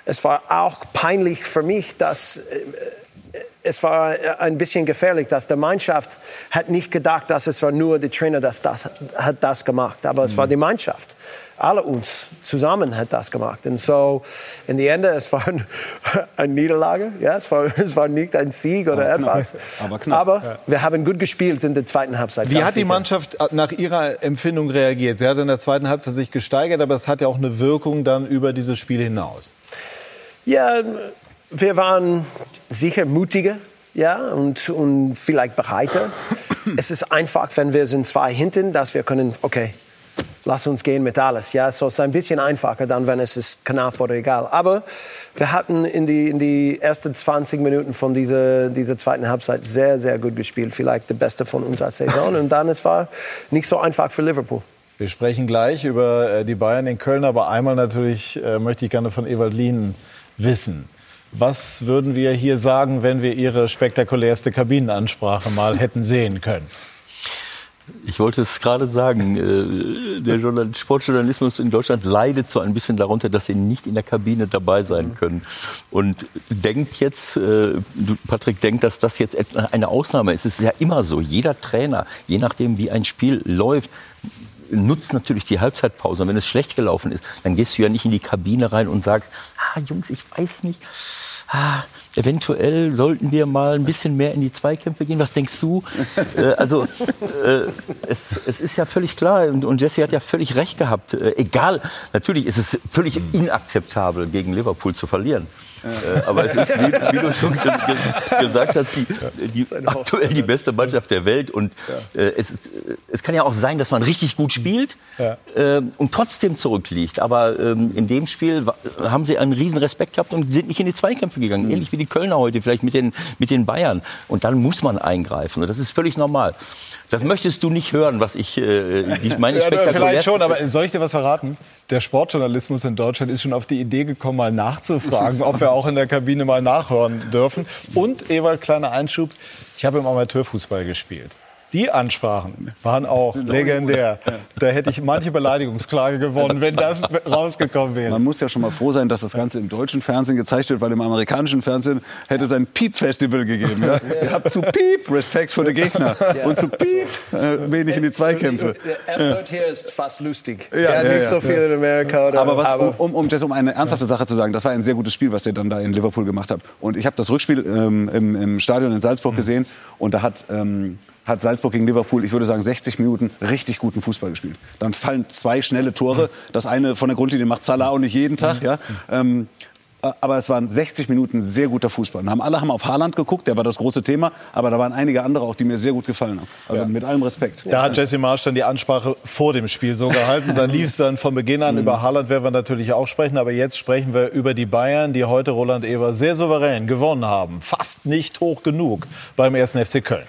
es war auch peinlich für mich, dass es war ein bisschen gefährlich, dass die Mannschaft hat nicht gedacht, dass es war nur der Trainer, das, das hat das gemacht, aber es war die Mannschaft. Alle uns zusammen hat das gemacht. Und so, in die Ende, es war ein, eine Niederlage. Ja, es war, es war nicht ein Sieg oder aber etwas. Knapp. Aber, knapp. aber ja. wir haben gut gespielt in der zweiten Halbzeit. Wie hat die Mannschaft nach Ihrer Empfindung reagiert? Sie hat in der zweiten Halbzeit sich gesteigert, aber es hat ja auch eine Wirkung dann über dieses Spiel hinaus. Ja, wir waren sicher mutiger ja, und, und vielleicht bereiter. es ist einfach, wenn wir sind zwei hinten, dass wir können, okay, lass uns gehen mit alles. Ja, so ist ein bisschen einfacher dann, wenn es ist knapp oder egal. Aber wir hatten in die, in die ersten 20 Minuten von dieser, dieser zweiten Halbzeit sehr, sehr gut gespielt. Vielleicht der beste von unserer Saison. Und dann es war nicht so einfach für Liverpool. Wir sprechen gleich über äh, die Bayern in Köln, aber einmal natürlich äh, möchte ich gerne von Ewald Lien wissen. Was würden wir hier sagen, wenn wir Ihre spektakulärste Kabinenansprache mal hätten sehen können? Ich wollte es gerade sagen, äh, der Sportjournalismus in Deutschland leidet so ein bisschen darunter, dass sie nicht in der Kabine dabei sein können. Und denkt jetzt, äh, Patrick denkt, dass das jetzt eine Ausnahme ist. Es ist ja immer so. Jeder Trainer, je nachdem wie ein Spiel läuft, nutzt natürlich die Halbzeitpause. Und wenn es schlecht gelaufen ist, dann gehst du ja nicht in die Kabine rein und sagst, ah, Jungs, ich weiß nicht, ah, eventuell sollten wir mal ein bisschen mehr in die Zweikämpfe gehen. Was denkst du? äh, also äh, es, es, ist ja völlig klar und, und, Jesse hat ja völlig recht gehabt. Äh, egal, natürlich ist es völlig inakzeptabel, gegen Liverpool zu verlieren. Äh, aber es ist, wie, wie du schon ge ge gesagt hast, die, die aktuell die beste Mannschaft der Welt. Und äh, es, ist, es kann ja auch sein, dass man richtig gut spielt äh, und trotzdem zurückliegt. Aber ähm, in dem Spiel haben sie einen riesen Respekt gehabt und sind nicht in die Zweikämpfe gegangen. Mhm. Ähnlich wie die Kölner heute, vielleicht mit den, mit den Bayern. Und dann muss man eingreifen. Und das ist völlig normal. Das möchtest du nicht hören, was ich, äh, ich meine. ja, vielleicht schon, aber soll ich dir was verraten? Der Sportjournalismus in Deutschland ist schon auf die Idee gekommen, mal nachzufragen, ob auch in der Kabine mal nachhören dürfen. Und, Ewald, kleiner Einschub, ich habe im Amateurfußball gespielt. Die Ansprachen waren auch legendär. Da hätte ich manche Beleidigungsklage gewonnen, wenn das rausgekommen wäre. Man muss ja schon mal froh sein, dass das Ganze im deutschen Fernsehen gezeigt wird, weil im amerikanischen Fernsehen hätte es ein Piep-Festival gegeben. Ja? Ihr habt zu Piep Respekt vor den Gegner und zu Piep äh, wenig in die Zweikämpfe. Der Effort hier ist fast lustig. Ja, Ja, ja, nicht so viel in Amerika. Oder, Aber, was, um, um, um, um eine ernsthafte Sache zu sagen, das war ein sehr gutes Spiel, was ihr dann da in Liverpool gemacht habt. Und ich habe das Rückspiel ähm, im, im Stadion in Salzburg gesehen und da hat, ähm, hat Salzburg gegen Liverpool, ich würde sagen, 60 Minuten richtig guten Fußball gespielt. Dann fallen zwei schnelle Tore. Das eine von der Grundlinie macht Salah auch nicht jeden Tag. Ja? Ähm, äh, aber es waren 60 Minuten sehr guter Fußball. Und haben alle haben auf Haaland geguckt, der war das große Thema. Aber da waren einige andere auch, die mir sehr gut gefallen haben. Also mit allem Respekt. Da hat Jesse Marsch dann die Ansprache vor dem Spiel so gehalten. Dann lief es dann von Beginn an. Über Haaland werden wir natürlich auch sprechen. Aber jetzt sprechen wir über die Bayern, die heute Roland Eber sehr souverän gewonnen haben. Fast nicht hoch genug beim 1. FC Köln.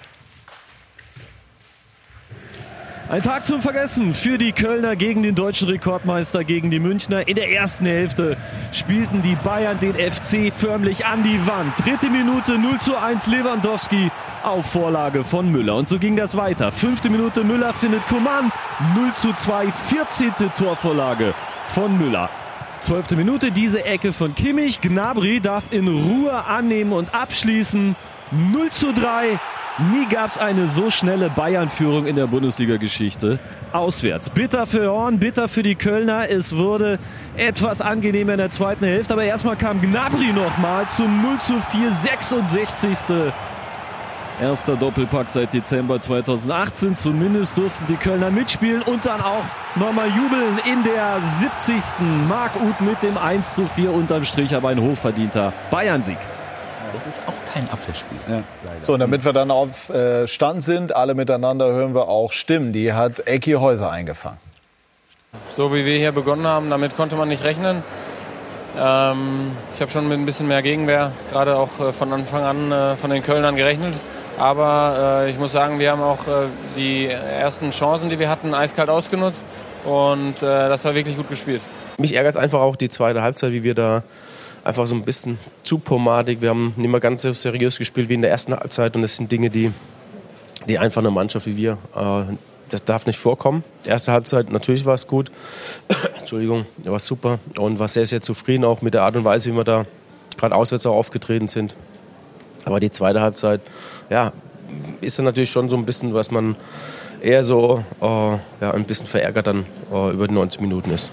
Ein Tag zum Vergessen für die Kölner gegen den deutschen Rekordmeister, gegen die Münchner. In der ersten Hälfte spielten die Bayern den FC förmlich an die Wand. Dritte Minute 0 zu 1 Lewandowski auf Vorlage von Müller. Und so ging das weiter. Fünfte Minute Müller findet Coman 0 zu 2. 14. Torvorlage von Müller. Zwölfte Minute diese Ecke von Kimmich. Gnabry darf in Ruhe annehmen und abschließen. 0 zu 3. Nie gab es eine so schnelle Bayern-Führung in der Bundesliga-Geschichte. Auswärts. Bitter für Horn, bitter für die Kölner. Es wurde etwas angenehmer in der zweiten Hälfte. Aber erstmal kam Gnabry nochmal zum 0 zu 4, 66. Erster Doppelpack seit Dezember 2018. Zumindest durften die Kölner mitspielen und dann auch nochmal jubeln in der 70. Marc Uth mit dem 1 zu 4 unterm Strich, aber ein hochverdienter Bayern-Sieg. Das ist auch kein Abwehrspiel. So, und damit wir dann auf äh, Stand sind, alle miteinander hören wir auch Stimmen. Die hat Ecki Häuser eingefangen. So wie wir hier begonnen haben, damit konnte man nicht rechnen. Ähm, ich habe schon mit ein bisschen mehr Gegenwehr, gerade auch äh, von Anfang an äh, von den Kölnern gerechnet. Aber äh, ich muss sagen, wir haben auch äh, die ersten Chancen, die wir hatten, eiskalt ausgenutzt. Und äh, das war wirklich gut gespielt. Mich ärgert es einfach auch die zweite Halbzeit, wie wir da einfach so ein bisschen zu pomadig. Wir haben nicht mehr ganz so seriös gespielt wie in der ersten Halbzeit. Und das sind Dinge, die, die einfach eine Mannschaft wie wir, äh, das darf nicht vorkommen. Erste Halbzeit, natürlich war es gut. Entschuldigung, war super. Und war sehr, sehr zufrieden auch mit der Art und Weise, wie wir da gerade auswärts auch aufgetreten sind. Aber die zweite Halbzeit, ja, ist dann natürlich schon so ein bisschen, was man eher so äh, ja, ein bisschen verärgert dann äh, über die 90 Minuten ist.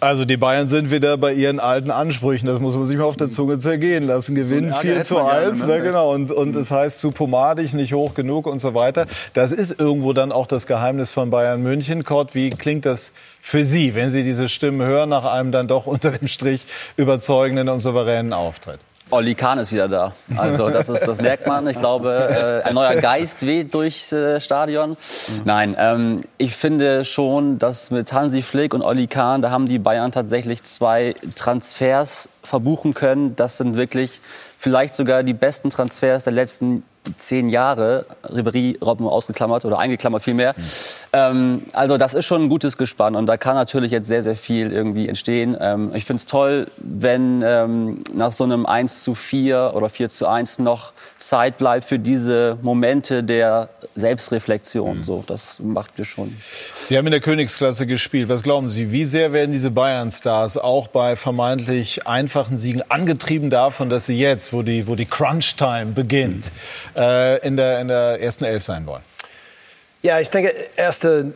Also die Bayern sind wieder bei ihren alten Ansprüchen. Das muss man sich mal auf der Zunge zergehen lassen. Gewinnen Ärger 4 hätte zu man gerne, 1. ne? Ne? Genau. Und, und es heißt zu pomadig, nicht hoch genug und so weiter. Das ist irgendwo dann auch das Geheimnis von Bayern München. Kurt, wie klingt das für Sie, wenn Sie diese Stimmen hören nach einem dann doch unter dem Strich überzeugenden und souveränen Auftritt? Olli Kahn ist wieder da. Also das, ist, das merkt man. Ich glaube, äh, ein neuer Geist weht durchs äh, Stadion. Nein, ähm, ich finde schon, dass mit Hansi Flick und Olli Kahn, da haben die Bayern tatsächlich zwei Transfers verbuchen können. Das sind wirklich vielleicht sogar die besten Transfers der letzten zehn Jahre. Ribéry, Robben ausgeklammert oder eingeklammert vielmehr. Ähm, also das ist schon ein gutes Gespann und da kann natürlich jetzt sehr, sehr viel irgendwie entstehen. Ähm, ich finde es toll, wenn ähm, nach so einem 1 zu 4 oder 4 zu 1 noch Zeit bleibt für diese Momente der Selbstreflexion. So, das macht mir schon. Sie haben in der Königsklasse gespielt. Was glauben Sie, wie sehr werden diese Bayern-Stars auch bei vermeintlich einfachen Siegen angetrieben davon, dass sie jetzt, wo die, wo die Crunch-Time beginnt, äh, in, der, in der ersten Elf sein wollen? Ja, ich denke, erste,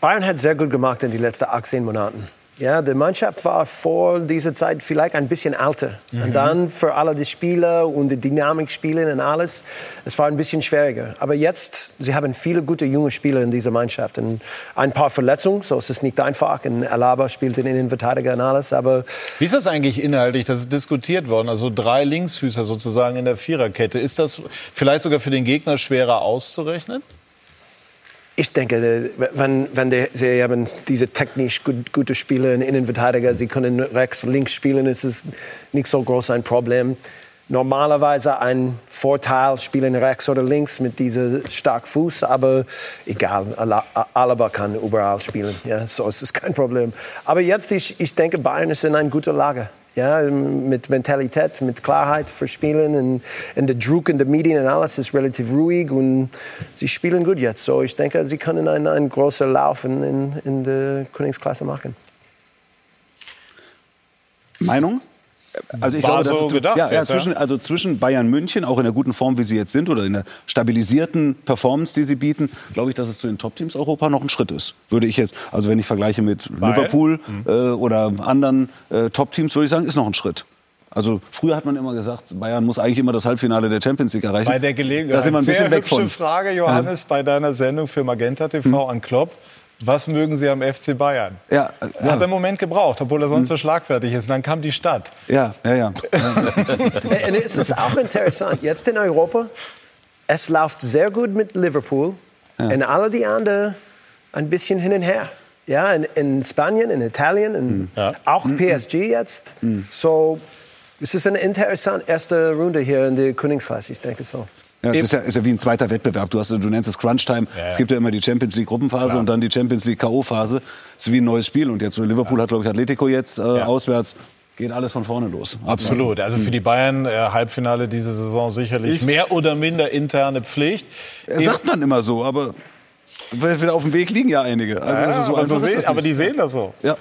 Bayern hat sehr gut gemacht in den letzten 18 Monaten. Ja, die Mannschaft war vor dieser Zeit vielleicht ein bisschen älter. Mhm. Und dann für alle die Spieler und die Dynamik spielen und alles, es war ein bisschen schwieriger. Aber jetzt, sie haben viele gute junge Spieler in dieser Mannschaft. Und ein paar Verletzungen, so ist es nicht einfach. Und Alaba spielt in den Innenverteidiger und alles. Aber Wie ist das eigentlich inhaltlich? Das ist diskutiert worden. Also drei Linksfüßer sozusagen in der Viererkette. Ist das vielleicht sogar für den Gegner schwerer auszurechnen? Ich denke, wenn, wenn die, sie haben diese technisch gut, gute Spieler in Innenverteidiger, sie können rechts, links spielen, ist es nicht so groß ein Problem. Normalerweise ein Vorteil, spielen rechts oder links mit diesem starken Fuß, aber egal, Ala- Alaba kann überall spielen, ja, so ist es kein Problem. Aber jetzt, ich, ich denke, Bayern ist in einer guten Lage. Ja, mit Mentalität, mit Klarheit für Spielen und, und der Druck in den Medien und alles ist relativ ruhig und sie spielen gut jetzt. So, ich denke, sie können einen, einen großen Lauf in, in, in der Königsklasse machen. Meinung? Also ich War glaube, so ist, gedacht ja, ja, ja. zwischen, also zwischen Bayern München, auch in der guten Form, wie sie jetzt sind, oder in der stabilisierten Performance, die sie bieten, glaube ich, dass es zu den Top-Teams Europa noch ein Schritt ist. Würde ich jetzt, also wenn ich vergleiche mit Weil? Liverpool äh, oder anderen äh, Top-Teams, würde ich sagen, ist noch ein Schritt. Also früher hat man immer gesagt, Bayern muss eigentlich immer das Halbfinale der Champions League erreichen. Bei der Gelegenheit. Da sind wir ein bisschen Sehr weg hübsche von. Frage, Johannes, bei deiner Sendung für Magenta TV an Klopp. Was mögen Sie am FC Bayern? Ja, Er hat einen Moment gebraucht, obwohl er sonst so schlagfertig ist. Und dann kam die Stadt. Ja, ja, ja. Und es ist auch interessant, jetzt in Europa, es läuft sehr gut mit Liverpool und alle die anderen ein bisschen hin und her. Ja, in, in Spanien, in Italien, in, auch PSG jetzt. So, es ist eine interessante erste Runde hier in der Königsklasse, ich denke so. Ja, es ist ja, ist ja wie ein zweiter Wettbewerb. Du, hast, du nennst es Crunch Time. Ja, ja. Es gibt ja immer die Champions League Gruppenphase Klar. und dann die Champions League K.O.-Phase. Es ist wie ein neues Spiel. Und jetzt Liverpool hat, glaube ich, Atletico jetzt äh, auswärts. Geht alles von vorne los. Absolut. Also für die Bayern äh, Halbfinale diese Saison sicherlich Ich- mehr oder minder interne Pflicht. Das sagt man immer so, aber wieder auf dem Weg liegen ja einige. Also Ja, so aber, so sehen, aber die sehen das so. Ja.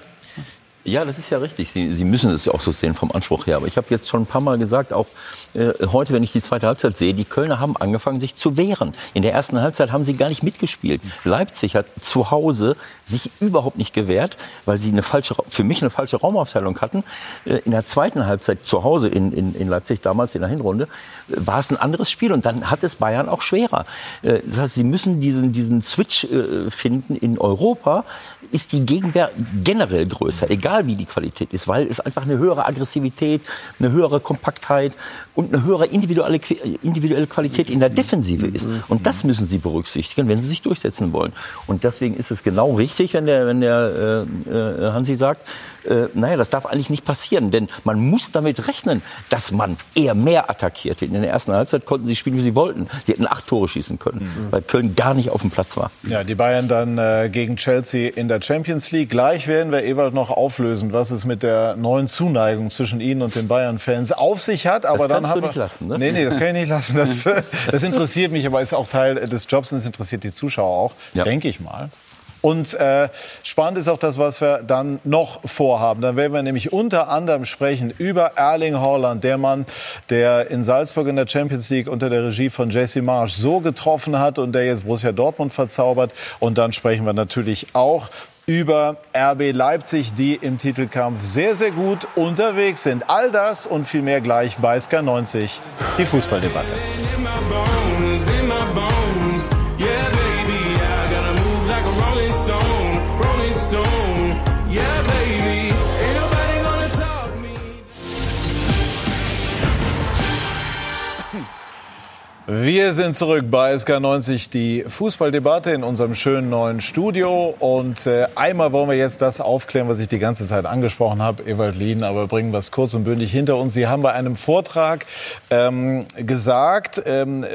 Ja, das ist ja richtig. Sie, Sie müssen es ja auch so sehen vom Anspruch her. Aber ich habe jetzt schon ein paar Mal gesagt, auch äh, heute, wenn ich die zweite Halbzeit sehe, die Kölner haben angefangen, sich zu wehren. In der ersten Halbzeit haben sie gar nicht mitgespielt. Leipzig hat zu Hause sich überhaupt nicht gewehrt, weil sie eine falsche, für mich eine falsche Raumaufteilung hatten. Äh, in der zweiten Halbzeit zu Hause in, in, in Leipzig damals in der Hinrunde äh, war es ein anderes Spiel und dann hat es Bayern auch schwerer. Äh, das heißt, sie müssen diesen, diesen Switch äh, finden. In Europa ist die Gegenwehr generell größer, egal wie die Qualität ist, weil es einfach eine höhere Aggressivität, eine höhere Kompaktheit und eine höhere individuelle, individuelle Qualität in der Defensive ist. Und das müssen sie berücksichtigen, wenn sie sich durchsetzen wollen. Und deswegen ist es genau richtig, wenn der, wenn der äh, äh, Hansi sagt, äh, naja, das darf eigentlich nicht passieren, denn man muss damit rechnen, dass man eher mehr attackiert. In der ersten Halbzeit konnten sie spielen, wie sie wollten. Sie hätten acht Tore schießen können, weil Köln gar nicht auf dem Platz war. Ja, die Bayern dann äh, gegen Chelsea in der Champions League. Gleich werden wir Ewald noch auflösen, was es mit der neuen Zuneigung zwischen Ihnen und den Bayern-Fans auf sich hat. Aber Das dann kannst du nicht lassen, ne? Nee, nee, das kann ich nicht lassen. Das, das interessiert mich, aber ist auch Teil des Jobs und es interessiert die Zuschauer auch, denke ich mal. Und äh, spannend ist auch das, was wir dann noch vorhaben. Dann werden wir nämlich unter anderem sprechen über Erling Haaland, der Mann, der in Salzburg in der Champions League unter der Regie von Jesse Marsch so getroffen hat und der jetzt Borussia Dortmund verzaubert. Und dann sprechen wir natürlich auch über RB Leipzig, die im Titelkampf sehr, sehr gut unterwegs sind. All das und viel mehr gleich bei SK90, die Fußballdebatte. Wir sind zurück bei SK90, die Fußballdebatte in unserem schönen neuen Studio. Und äh, einmal wollen wir jetzt das aufklären, was ich die ganze Zeit angesprochen habe, Ewald Lien, aber bringen wir es kurz und bündig hinter uns. Sie haben bei einem Vortrag ähm, gesagt, ähm, äh,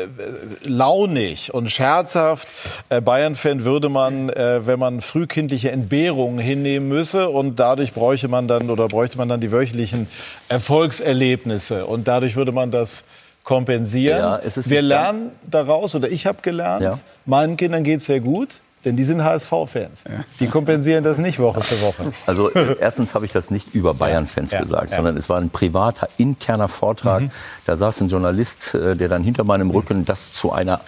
launig und scherzhaft, äh, Bayern-Fan würde man, äh, wenn man frühkindliche Entbehrungen hinnehmen müsse und dadurch bräuchte man dann oder bräuchte man dann die wöchentlichen Erfolgserlebnisse und dadurch würde man das kompensieren. Ja, Wir lernen daraus, oder ich habe gelernt, Ja. meinen Kindern geht es sehr gut, denn die sind HSV-Fans. Die kompensieren das nicht Woche für Woche. Also äh, erstens habe ich das nicht über Bayern-Fans Ja, gesagt, ja. sondern es war ein privater, interner Vortrag. Mhm. Da saß ein Journalist, äh, der dann hinter meinem Rücken das zu einer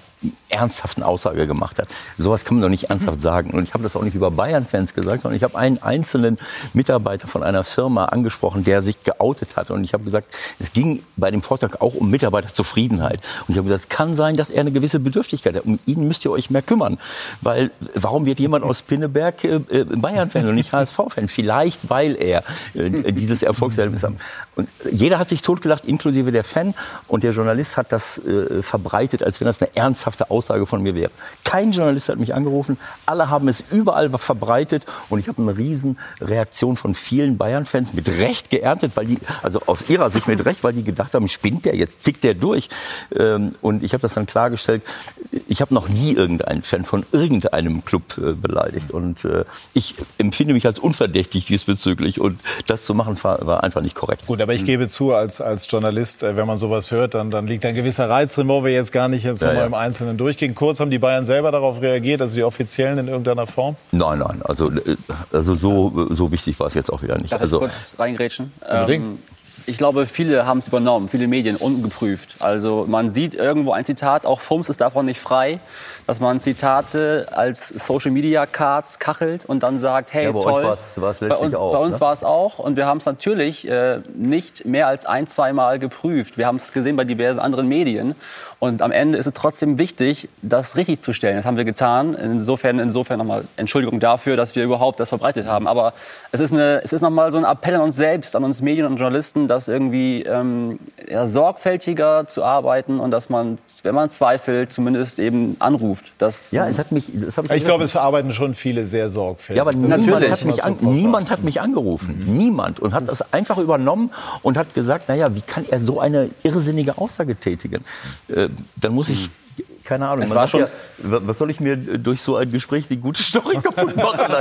ernsthaften Aussage gemacht hat. Sowas kann man doch nicht ernsthaft sagen. Und ich habe das auch nicht über Bayern-Fans gesagt, sondern ich habe einen einzelnen Mitarbeiter von einer Firma angesprochen, der sich geoutet hat. Und ich habe gesagt, es ging bei dem Vortrag auch um Mitarbeiterzufriedenheit. Und ich habe gesagt, es kann sein, dass er eine gewisse Bedürftigkeit hat. Um ihn müsst ihr euch mehr kümmern. Weil warum wird jemand aus Pinneberg äh, äh, Bayern-Fan und nicht HSV-Fan? Vielleicht, weil er äh, dieses Erfolgserlebnis hat. Und jeder hat sich totgelacht, inklusive der Fan. Und der Journalist hat das äh, verbreitet, als wenn das eine ernsthafte Aussage von mir wäre. Kein Journalist hat mich angerufen. Alle haben es überall verbreitet. Und ich habe eine riesen Reaktion von vielen Bayern-Fans mit Recht geerntet, weil die, also aus ihrer Sicht mit Recht, weil die gedacht haben, spinnt der jetzt, tickt der durch. Ähm, und ich habe das dann klargestellt. ich habe noch nie irgendeinen Fan von irgendeinem Club äh, beleidigt. Und äh, ich empfinde mich als unverdächtig diesbezüglich. Und das zu machen war, einfach nicht korrekt. Gut, aber ich gebe zu, als, als Journalist, äh, wenn man sowas hört, dann, dann liegt ein gewisser Reiz drin, wo wir jetzt gar nicht jetzt Ja, nochmal ja. im Einzelnen durchgehen. Kurz haben die Bayern selber darauf reagiert, also die Offiziellen in irgendeiner Form? Nein, nein, also, äh, also so, so wichtig war es jetzt auch wieder nicht. Darf Also, ich kurz reingrätschen? Ähm, ich glaube, viele haben es übernommen, viele Medien ungeprüft. Also man sieht irgendwo ein Zitat, auch Fums ist davon nicht frei, dass man Zitate als Social Media Cards kachelt und dann sagt, hey Ja, bei euch toll. war's- war's bei uns, auch, bei uns ne? war es auch und wir haben es natürlich äh, nicht mehr als ein, zwei Mal geprüft. Wir haben es gesehen bei diversen anderen Medien und am Ende ist es trotzdem wichtig, das richtig zu stellen. Das haben wir getan. Insofern, insofern nochmal Entschuldigung dafür, dass wir überhaupt das verbreitet haben. Aber es ist, eine, es ist nochmal so ein Appell an uns selbst, an uns Medien und Journalisten, das irgendwie ähm, ja, sorgfältiger zu arbeiten und dass man, wenn man zweifelt, zumindest eben anruft. Das, ja, es hat mich. Das Ich glaube, es verarbeiten schon viele sehr sorgfältig. Ja, aber niemand hat, mich an, niemand hat mich angerufen. Niemand. Und hat das einfach übernommen und hat gesagt, naja, wie kann er so eine irrsinnige Aussage tätigen? Äh, dann muss ich, keine Ahnung, Es man war schon- ja, was soll ich mir durch so ein Gespräch die gute Story kaputt machen?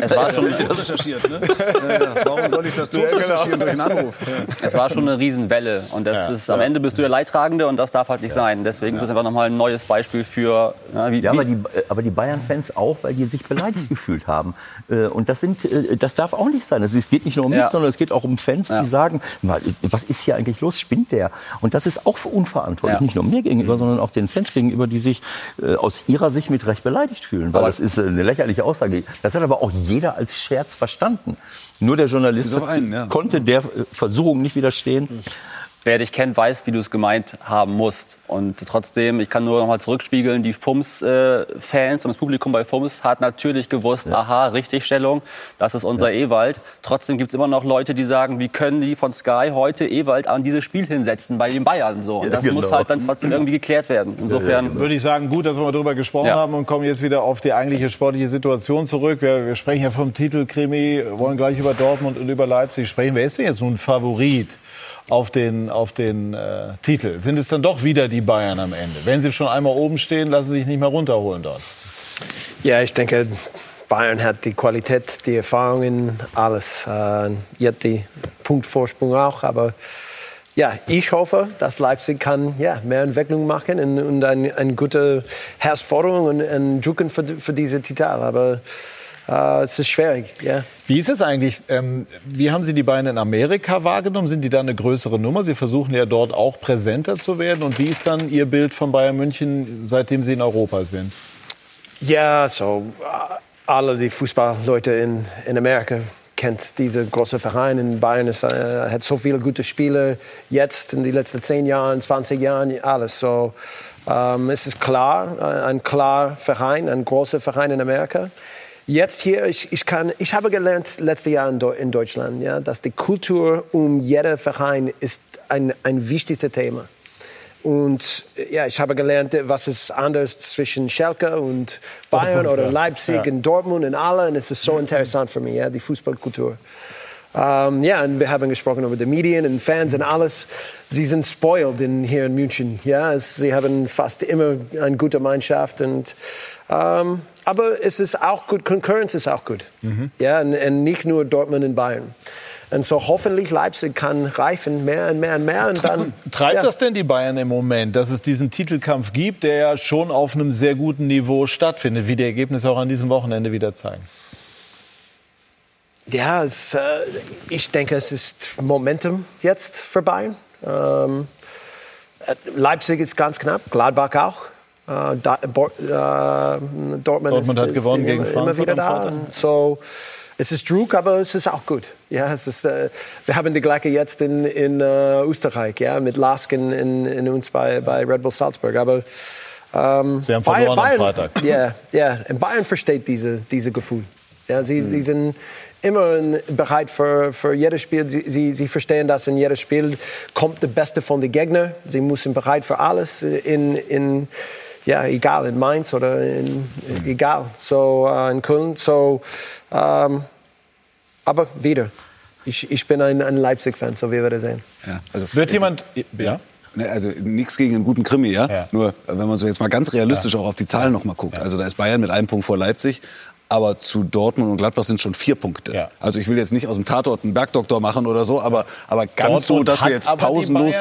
Es war schon- Das recherchiert, ne? Ja, ja. Warum soll ich das tot recherchieren durch einen Anruf? Es war schon eine Riesenwelle und das Ja, ist, am Ende bist du der Leidtragende und das darf halt nicht sein. Deswegen ist es einfach nochmal ein neues Beispiel für, ja, wie, Ja, wie, aber die, äh, aber die Bayern-Fans auch, weil die sich beleidigt gefühlt haben. Äh, Und das, sind, äh, das darf auch nicht sein. Es geht nicht nur um Ja. mich, sondern es geht auch um Fans, die sagen, "Mal, was ist hier eigentlich los? Spinnt der? Und das ist auch unverantwortlich. Ja. Nicht nur mir gegenüber, sondern auch den Fans gegenüber, die sich äh, aus ihrer Sicht mit Recht beleidigt fühlen. Weil Aber- das ist eine lächerliche Aussage. Das hat aber auch jeder als Scherz verstanden. Nur der Journalist einen, ja. konnte der äh, Versuchung nicht widerstehen. Wer dich kennt, weiß, wie du es gemeint haben musst. Und trotzdem, ich kann nur noch mal zurückspiegeln, die FUMS-Fans und das Publikum bei FUMS hat natürlich gewusst, aha, Richtigstellung, das ist unser Ewald. Trotzdem gibt es immer noch Leute, die sagen, wie können die von Sky heute Ewald an dieses Spiel hinsetzen bei den Bayern? So. Und Ja, das genau. muss halt dann trotzdem irgendwie geklärt werden. Insofern Würde ich sagen, gut, dass wir mal darüber gesprochen Ja. haben und kommen jetzt wieder auf die eigentliche sportliche Situation zurück. Wir, wir sprechen ja vom Titelkrimi, wollen gleich über Dortmund und über Leipzig sprechen. Wer ist denn jetzt nun Favorit auf den, auf den äh, Titel? Sind es dann doch wieder die Bayern am Ende? Wenn sie schon einmal oben stehen, lassen sie sich nicht mehr runterholen dort. Ja, ich denke, Bayern hat die Qualität, die Erfahrungen, alles. Äh, jetzt die Punktvorsprung auch, aber ja, ich hoffe, dass Leipzig kann ja, mehr Entwicklung machen und, und eine ein gute Herausforderung und, und für, für diese Titel. Aber äh, es ist schwierig. Ja. Wie ist es eigentlich? Ähm, wie haben Sie die Bayern in Amerika wahrgenommen? Sind die da eine größere Nummer? Sie versuchen ja dort auch präsenter zu werden. Und wie ist dann Ihr Bild von Bayern München, seitdem Sie in Europa sind? Ja, so äh, alle die Fußballleute in, in Amerika kennt diese große Verein in Bayern. Es äh, hat so viele gute Spieler jetzt in den letzten 10 Jahren, 20 Jahren, alles. So, ähm, es ist klar, äh, ein klar Verein, ein großer Verein in Amerika. Jetzt hier, ich, ich, kann, ich habe gelernt letztes Jahr in, Deu- in Deutschland, ja, dass die Kultur um jeder Verein ist ein, ein wichtigstes Thema. Und äh, ja, ich habe gelernt, was ist anders zwischen Schalke und Bayern Punkt, oder. Leipzig Ja. und Dortmund und alle. Und es ist so interessant für mich, ja, die Fußballkultur. Ähm, ja, und wir haben gesprochen über die Medien und Fans und alles. Sie sind spoiled in, hier in München. Ja, sie haben fast immer eine gute Mannschaft. Und, ähm, aber es ist auch gut, Konkurrenz ist auch gut. Ja, und, und nicht nur Dortmund und Bayern. Und so hoffentlich Leipzig kann reifen mehr und mehr und mehr. Und dann, Treibt ja. das denn die Bayern im Moment, dass es diesen Titelkampf gibt, der ja schon auf einem sehr guten Niveau stattfindet, wie die Ergebnisse auch an diesem Wochenende wieder zeigen? Ja, es, äh, ich denke, es ist Momentum jetzt für Bayern. Ähm, äh, Leipzig ist ganz knapp, Gladbach auch. Äh, da, äh, Dortmund, Dortmund hat gewonnen immer, gegen immer Frankfurt wieder am da. So, es ist Druck, aber es ist auch gut. Ja, es ist, äh, wir haben die gleiche jetzt in, in äh, Österreich, ja, mit Lask in, in, in uns bei, bei Red Bull Salzburg. Aber ähm, Sie haben verloren am Freitag. Ja, ja. Und Bayern versteht diese, diese Gefühl. Ja, sie, sie sind immer bereit für, für jedes Spiel. Sie, sie, sie verstehen, dass in jedes Spiel kommt das Beste von den Gegnern. Sie müssen bereit für alles in, in ja, egal, in Mainz oder in, egal, so äh, in Köln. So, ähm, aber wieder, ich, ich bin ein, ein Leipzig-Fan, so wie wir das sehen. Ja, also Wird jemand. Ja? Ne, Also nichts gegen einen guten Krimi, ja? Nur wenn man so jetzt mal ganz realistisch auch auf die Zahlen noch mal guckt. Also da ist Bayern mit einem Punkt vor Leipzig. Aber zu Dortmund und Gladbach sind schon vier Punkte. Also ich will jetzt nicht aus dem Tatort einen Bergdoktor machen oder so, aber, aber ganz so, Dortmund dass hat wir jetzt aber die pausenlos...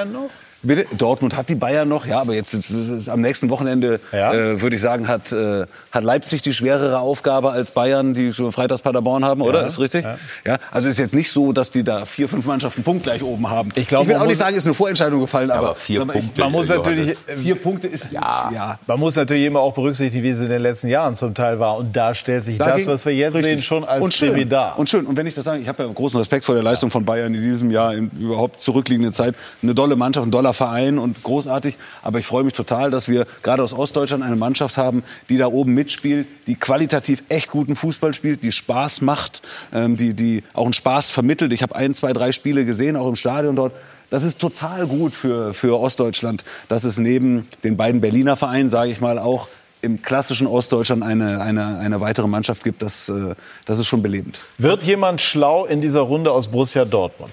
Bitte? Dortmund hat die Bayern noch, ja, aber jetzt ist, ist, am nächsten Wochenende äh, würde ich sagen, hat, äh, hat Leipzig die schwerere Aufgabe als Bayern, die freitags Paderborn haben, oder? Ja, Ist richtig? ja. Ja. Also ist jetzt nicht so, dass die da vier, fünf Mannschaften punktgleich oben haben. Ich, glaub, will man auch nicht sagen, ist eine Vorentscheidung gefallen, aber, vier Sag mal, ich- Punkte, Man muss natürlich, vier Punkte ist ja. ja. Man muss natürlich immer auch berücksichtigen, wie es in den letzten Jahren zum Teil war. Und da stellt sich das, Dagegen- was wir jetzt Richtig. sehen, schon als und schön, dar. Und schön. Und wenn ich das sage, ich habe ja großen Respekt vor der Leistung von Bayern in diesem Jahr, in überhaupt zurückliegenden Zeit. Eine dolle Mannschaft, ein doller Verein und großartig. Aber ich freue mich total, dass wir gerade aus Ostdeutschland eine Mannschaft haben, die da oben mitspielt, die qualitativ echt guten Fußball spielt, die Spaß macht, ähm, die, die auch einen Spaß vermittelt. Ich habe ein, zwei, drei Spiele gesehen, auch im Stadion dort. Das ist total gut für, für Ostdeutschland, dass es neben den beiden Berliner Vereinen, sage ich mal, auch im klassischen Ostdeutschland eine, eine, eine weitere Mannschaft gibt, das, äh, das ist schon belebend. Wird jemand schlau in dieser Runde aus Borussia Dortmund?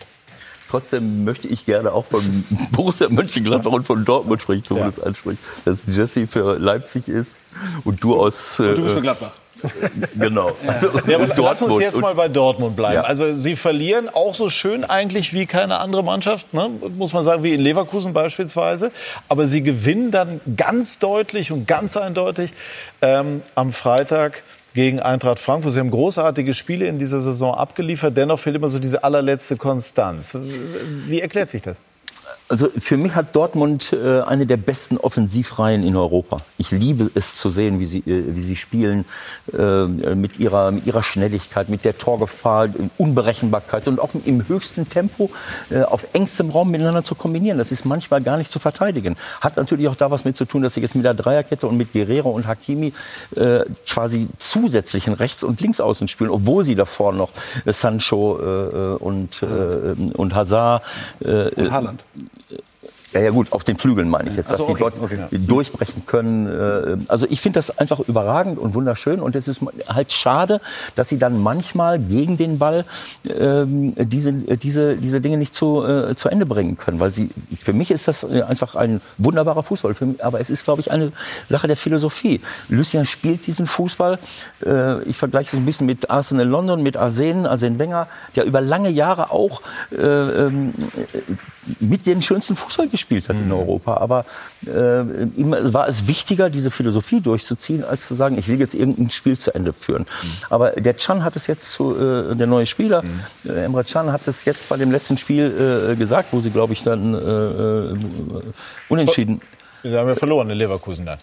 Trotzdem möchte ich gerne auch von Borussia Mönchengladbach und von Dortmund sprechen, wo du das ansprichst. Dass Jesse für Leipzig ist und du aus... Und du bist äh, für Gladbach. Genau. Also, Ja, aber und lass uns jetzt mal bei Dortmund bleiben. Ja. Also sie verlieren auch so schön eigentlich wie keine andere Mannschaft, ne? muss man sagen, wie in Leverkusen beispielsweise. Aber sie gewinnen dann ganz deutlich und ganz eindeutig ähm, am Freitag gegen Eintracht Frankfurt. Sie haben großartige Spiele in dieser Saison abgeliefert. Dennoch fehlt immer so diese allerletzte Konstanz. Wie erklärt sich das? Also für mich hat Dortmund äh, eine der besten Offensivreihen in Europa. Ich liebe es zu sehen, wie sie, äh, wie sie spielen äh, mit, ihrer, mit ihrer Schnelligkeit, mit der Torgefahr, Unberechenbarkeit und auch im höchsten Tempo äh, auf engstem Raum miteinander zu kombinieren. Das ist manchmal gar nicht zu verteidigen. Hat natürlich auch da was mit zu tun, dass sie jetzt mit der Dreierkette und mit Guerrero und Hakimi äh, quasi zusätzlichen Rechts- und Linksaußen spielen, obwohl sie davor noch äh, Sancho und, und Hazard Und Haaland. Ja, ja gut, auf den Flügeln meine ich jetzt, dass so, sie okay, dort okay, ja. durchbrechen können. äh, Also ich finde das einfach überragend und wunderschön und es ist halt schade, dass sie dann manchmal gegen den Ball ähm, diese, diese, diese Dinge nicht zu, äh, zu Ende bringen können, weil sie, für mich ist das äh, einfach ein wunderbarer Fußball, für mich, aber es ist, glaube ich, eine Sache der Philosophie. Lucien spielt diesen Fußball, äh, ich vergleiche es ein bisschen mit Arsenal London, mit Arsene, Arsene Wenger, der über lange Jahre auch äh, ähm, mit den schönsten Fußball gespielt hat in Europa. Aber äh, ihm war es wichtiger, diese Philosophie durchzuziehen, als zu sagen, ich will jetzt irgendein Spiel zu Ende führen. Aber der Can hat es jetzt zu, äh, der neue Spieler, äh, Emre Can hat es jetzt bei dem letzten Spiel äh, gesagt, wo sie, glaube ich, dann äh, äh, unentschieden. Sie haben ja verloren in Leverkusen dann.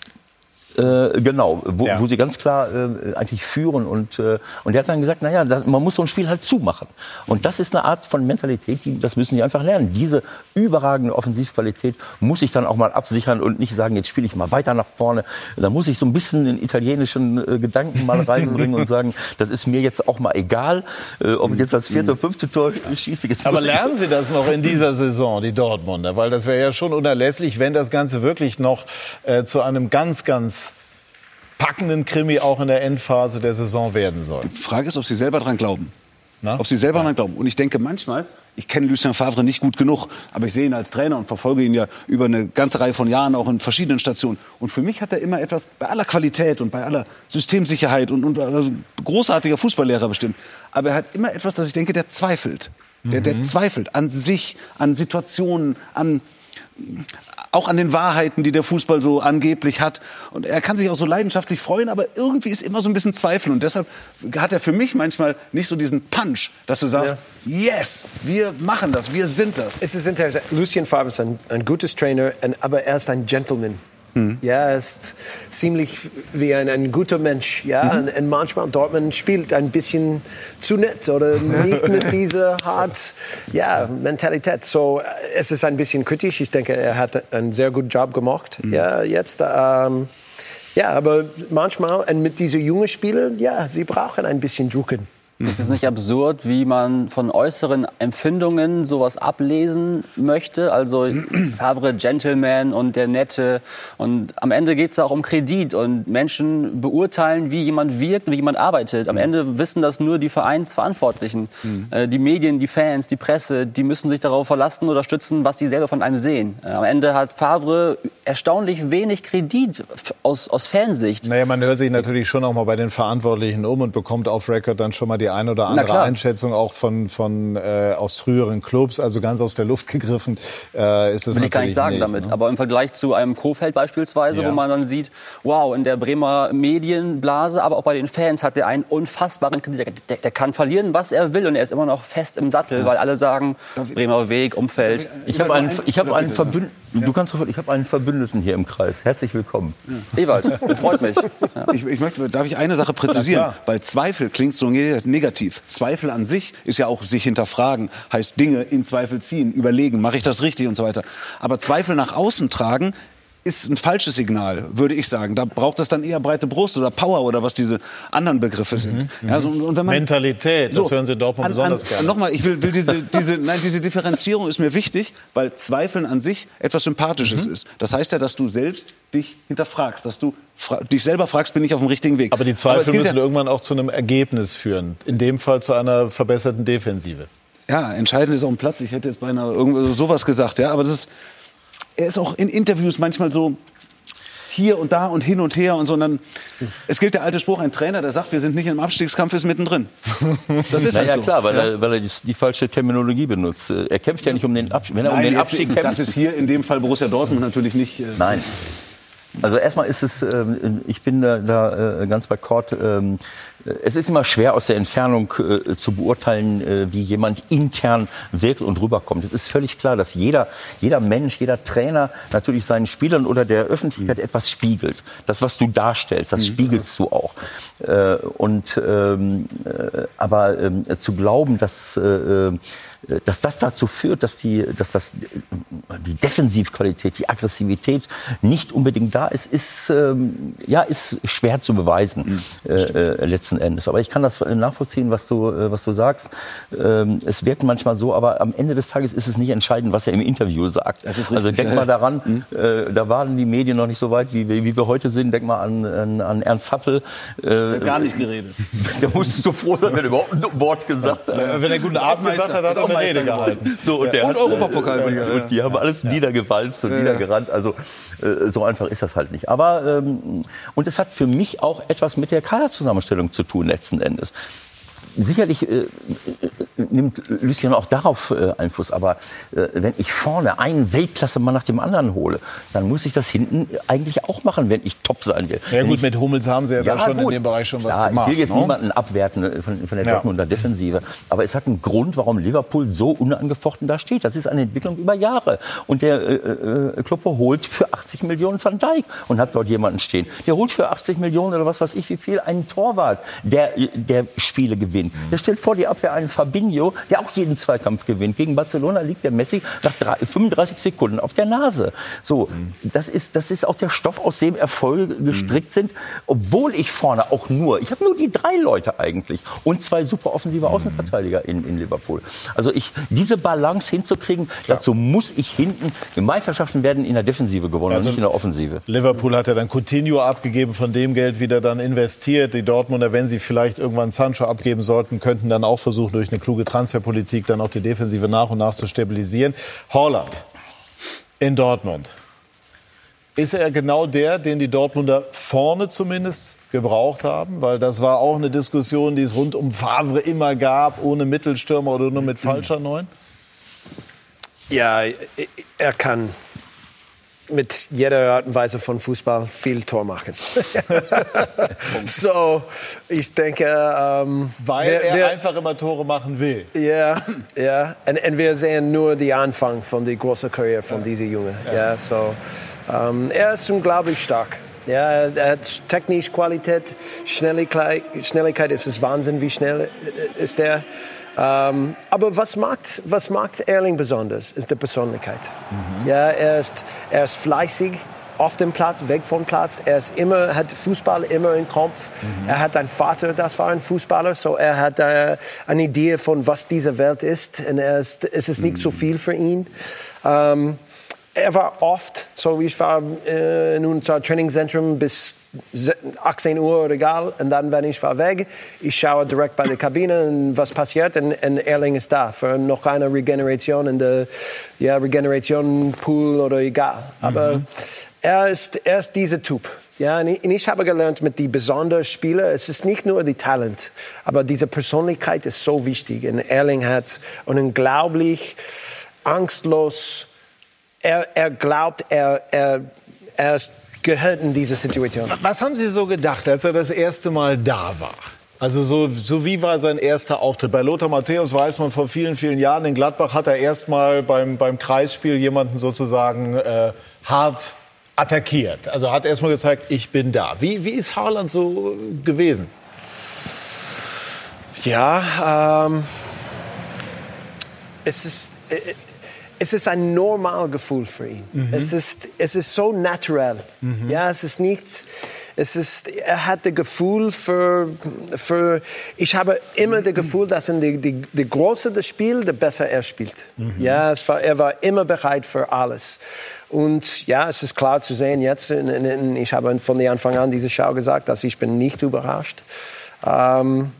Äh, genau, wo, Ja. wo sie ganz klar äh, eigentlich führen und äh, und er hat dann gesagt, naja, da, man muss so ein Spiel halt zumachen und das ist eine Art von Mentalität, die, das müssen die einfach lernen. Diese überragende Offensivqualität muss ich dann auch mal absichern und nicht sagen, jetzt spiele ich mal weiter nach vorne. Da muss ich so ein bisschen den italienischen äh, Gedanken mal reinbringen und sagen, das ist mir jetzt auch mal egal, äh, ob ich jetzt das vierte, fünfte Tor schieße. Jetzt Aber lernen Sie das noch in dieser Saison, die Dortmunder? Weil das wäre ja schon unerlässlich, wenn das Ganze wirklich noch äh, zu einem ganz, ganz packenden Krimi auch in der Endphase der Saison werden soll. Die Frage ist, ob Sie selber dran glauben. Ob Sie selber dran glauben. Und ich denke manchmal, ich kenne Lucien Favre nicht gut genug, aber ich sehe ihn als Trainer und verfolge ihn ja über eine ganze Reihe von Jahren auch in verschiedenen Stationen. Und für mich hat er immer etwas, bei aller Qualität und bei aller Systemsicherheit und, und also großartiger Fußballlehrer bestimmt, aber er hat immer etwas, dass ich denke, der zweifelt. Der, der zweifelt an sich, an Situationen, an auch an den Wahrheiten, die der Fußball so angeblich hat. Und er kann sich auch so leidenschaftlich freuen, aber irgendwie ist immer so ein bisschen Zweifel. Und deshalb hat er für mich manchmal nicht so diesen Punch, dass du sagst, yes, wir machen das, wir sind das. Es ist interessant. Lucien Favre ist ein, ein gutes Trainer, aber er ist ein Gentleman. Ja, er ist ziemlich wie ein, ein guter Mensch. Ja, und, und manchmal Dortmund spielt ein bisschen zu nett oder nicht mit dieser Art ja, Mentalität. So, es ist ein bisschen kritisch. Ich denke, er hat einen sehr guten Job gemacht. Ja, jetzt. Ähm, ja, aber manchmal und mit diesen jungen Spielern, ja, sie brauchen ein bisschen Drucken. Ist es nicht absurd, wie man von äußeren Empfindungen sowas ablesen möchte? Also Favre Gentleman und der Nette. Und am Ende geht es auch um Kredit. Und Menschen beurteilen, wie jemand wirkt und wie jemand arbeitet. Am Ende wissen das nur die Vereinsverantwortlichen. Äh, Die Medien, die Fans, die Presse, die müssen sich darauf verlassen oder stützen, was sie selber von einem sehen. Äh, Am Ende hat Favre erstaunlich wenig Kredit aus, aus Fansicht. Naja, man hört sich natürlich schon auch mal bei den Verantwortlichen um und bekommt auf Record dann schon mal die ein oder andere. Einschätzung auch von, von äh, aus früheren Clubs, also ganz aus der Luft gegriffen. Äh, ist das will ich gar nicht sagen damit. ne? Aber im Vergleich zu einem Kofeld beispielsweise, Ja. wo man dann sieht, wow, in der Bremer Medienblase, aber auch bei den Fans hat er einen unfassbaren Kredit. Der, der, der kann verlieren, was er will und er ist immer noch fest im Sattel, weil alle sagen, Bremer Weg, Umfeld. Ich habe einen, ich habe einen Verbündeten. Du kannst sofort. Ich habe einen Verbündeten hier im Kreis. Herzlich willkommen. Ewald, freut mich. Ich, ich möchte, darf ich eine Sache präzisieren? Weil Zweifel klingt so ne- negativ. Zweifel an sich ist ja auch sich hinterfragen, heißt Dinge in Zweifel ziehen, überlegen, mache ich das richtig und so weiter. Aber Zweifel nach außen tragen ist ein falsches Signal, würde ich sagen. Da braucht es dann eher breite Brust oder Power oder was diese anderen Begriffe sind. Ja, so, und wenn man, Mentalität, das hören Sie Dortmund an, besonders an, gerne. Nochmal, ich will, will diese, diese, nein, diese Differenzierung ist mir wichtig, weil Zweifeln an sich etwas Sympathisches Mhm. ist. Das heißt ja, dass du selbst dich hinterfragst, dass du fra dich selber fragst, bin ich auf dem richtigen Weg. Aber die Zweifel gilt müssen ja, irgendwann auch zu einem Ergebnis führen. In dem Fall zu einer verbesserten Defensive. ja, entscheidend ist auch ein Platz. Ich hätte jetzt beinahe irgendwo sowas gesagt, ja, aber das ist, er ist auch in Interviews manchmal so hier und da und hin und her und so. Und dann, es gilt der alte Spruch, ein Trainer, der sagt, wir sind nicht im Abstiegskampf, ist mittendrin. Das ist naja, halt so. klar, weil, Ja. er, weil er die, die falsche Terminologie benutzt. Er kämpft ja nicht um den Abstieg. Wenn er um Nein, den jetzt- Abstieg das kämpft, ist hier in dem Fall Borussia Dortmund natürlich nicht. äh, Nein. Also erstmal ist es, ähm, ich bin da, da äh, ganz bei Kort, ähm, äh, es ist immer schwer aus der Entfernung äh, zu beurteilen, äh, wie jemand intern wirkt und rüberkommt. Es ist völlig klar, dass jeder, jeder Mensch, jeder Trainer natürlich seinen Spielern oder der Öffentlichkeit etwas spiegelt. Das, was du darstellst, das spiegelst du auch. Äh, und, ähm, äh, aber ähm, zu glauben, dass, äh, äh, dass das dazu führt, dass, die, dass das, die Defensivqualität, die Aggressivität nicht unbedingt da ist, ist, ähm, ja, ist schwer zu beweisen äh, äh, letzten Endes. Aber ich kann das nachvollziehen, was du, äh, was du sagst. Ähm, es wirkt manchmal so, aber am Ende des Tages ist es nicht entscheidend, was er im Interview sagt. ist also denk mal daran, äh, da waren die Medien noch nicht so weit, wie, wir- wie wir heute sind. Denk mal an, an, an Ernst Happel. Äh, Gar nicht geredet. da musstest du froh sein, wenn er überhaupt ein Wort gesagt hat. Wenn er guten Abend gesagt hat, hat er auch eine Rede gehalten. So, und, der Und hat, Europapokalsieger, äh, Und die haben alles niedergewalzt und niedergerannt. Also äh, so einfach ist das halt nicht. Aber ähm, und es hat für mich auch etwas mit der Kaderzusammenstellung zu tun letzten Endes. Sicherlich äh, äh, nimmt Lucien auch darauf äh, Einfluss, aber äh, wenn ich vorne einen Weltklasse-Mann nach dem anderen hole, dann muss ich das hinten eigentlich auch machen, wenn ich top sein will. Ja Wenn gut, ich, mit Hummels haben sie ja, da schon gut. in dem Bereich schon was Klar, gemacht. Ich will jetzt ne? niemanden abwerten äh, von, von der Ja. Dortmunder Defensive. Aber es hat einen Grund, warum Liverpool so unangefochten da steht. Das ist eine Entwicklung über Jahre. Und der äh, äh, Club holt für 80 Millionen Van Dijk und hat dort jemanden stehen. Der holt für 80 Millionen oder was weiß ich wie viel einen Torwart, der, der Spiele gewinnt. Der stellt vor die Abwehr einen Fabinho, der auch jeden Zweikampf gewinnt. Gegen Barcelona liegt der Messi nach drei, 35 Sekunden auf der Nase. So, das ist, das ist auch der Stoff, aus dem Erfolge gestrickt sind, obwohl ich vorne auch nur, ich habe nur die drei Leute eigentlich und zwei super offensive Außenverteidiger in, in Liverpool. Also ich, diese Balance hinzukriegen, dazu muss ich hinten, die Meisterschaften werden in der Defensive gewonnen, Also- nicht in der Offensive. Liverpool hat ja dann Coutinho abgegeben, von dem Geld wieder dann investiert. Die Dortmunder, wenn sie vielleicht irgendwann Sancho abgeben sollten, könnten dann auch versuchen, durch eine kluge Transferpolitik dann auch die Defensive nach und nach zu stabilisieren. Holland in Dortmund. Ist er genau der, den die Dortmunder vorne zumindest gebraucht haben? Weil das war auch eine Diskussion, die es rund um Favre immer gab, ohne Mittelstürmer oder nur mit falscher Neun. Ja, er kann mit jeder Art und Weise von Fußball viel Tor machen. so, ich denke, ähm, Weil wir- er wir- einfach immer Tore machen will. Ja, ja. Und, und wir sehen nur die Anfang von der großen Karriere von diesem Jungen. Ja, so, ähm, er ist unglaublich stark. Ja, er er hat technische Qualität, Schnelligkeit, Schnelligkeit ist es Wahnsinn, wie schnell äh, ist er. Ähm, aber was macht, was macht Erling besonders, ist die Persönlichkeit. Ja, er ist, er ist fleißig, auf dem Platz, weg vom Platz. Er ist immer, hat Fußball immer im Kopf. Mhm. Er hat einen Vater, das war ein Fußballer, so er hat äh, eine Idee von was diese Welt ist. Und er ist, es ist nicht so Mhm. viel für ihn. Ähm, er war oft, so wie ich war äh, in unser Trainingszentrum bis 18 Uhr oder egal. Und dann, wenn ich war weg, ich schaue direkt bei der Kabine und was passiert. Und, und Erling ist da für noch eine Regeneration in der ja, Regeneration Pool oder egal. Aber er ist, er ist dieser Typ. Ja, und ich, und ich habe gelernt mit die besonderen Spieler, es ist nicht nur die Talent, aber diese Persönlichkeit ist so wichtig. Und Erling hat unglaublich angstlos er, er glaubt, er, er, er ist, gehört in diese Situation. Was haben Sie so gedacht, als er das erste Mal da war? Also so, so wie war sein erster Auftritt? Bei Lothar Matthäus weiß man vor vielen, vielen Jahren, in Gladbach hat er erst mal beim, beim Kreisspiel jemanden sozusagen äh, hart attackiert. Also hat erst mal gezeigt, ich bin da. Wie, wie ist Haaland so gewesen? Ja, ähm, es ist, äh, es ist ein normales Gefühl für ihn. Mhm. Es, ist, es ist so naturell. Ja, es ist nicht, es ist, er hat das Gefühl für, für, ich habe immer das Gefühl, dass die, die, die größer das Spiel, der besser er spielt. Ja, es war, er war immer bereit für alles. Und ja, es ist klar zu sehen jetzt, ich habe von Anfang an diese Schau gesagt, dass ich bin nicht überrascht. Ähm,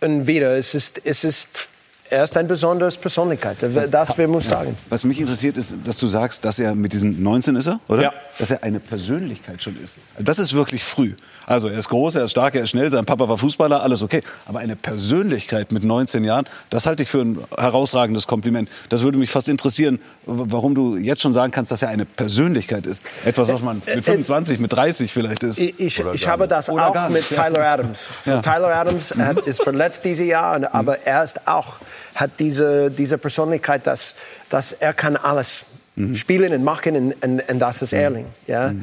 und wieder, es ist, es ist, er ist eine besondere Persönlichkeit. Das wir muss sagen. Was mich interessiert ist, dass du sagst, dass er mit diesen 19 ist er, oder? Ja. Dass er eine Persönlichkeit schon ist. Das ist wirklich früh. Also er ist groß, er ist stark, er ist schnell, sein Papa war Fußballer, alles okay. Aber eine Persönlichkeit mit 19 Jahren, das halte ich für ein herausragendes Kompliment. Das würde mich fast interessieren, warum du jetzt schon sagen kannst, dass er eine Persönlichkeit ist. Etwas, was man mit 25, mit 30 vielleicht ist. Ich, ich, ich habe das Oder auch mit. Tyler Adams. So, Ja. Tyler Adams ist verletzt dieses Jahr, aber er ist auch, hat diese, diese Persönlichkeit, dass, dass er kann alles spielen und machen und, und, und das ist Erling. Ja?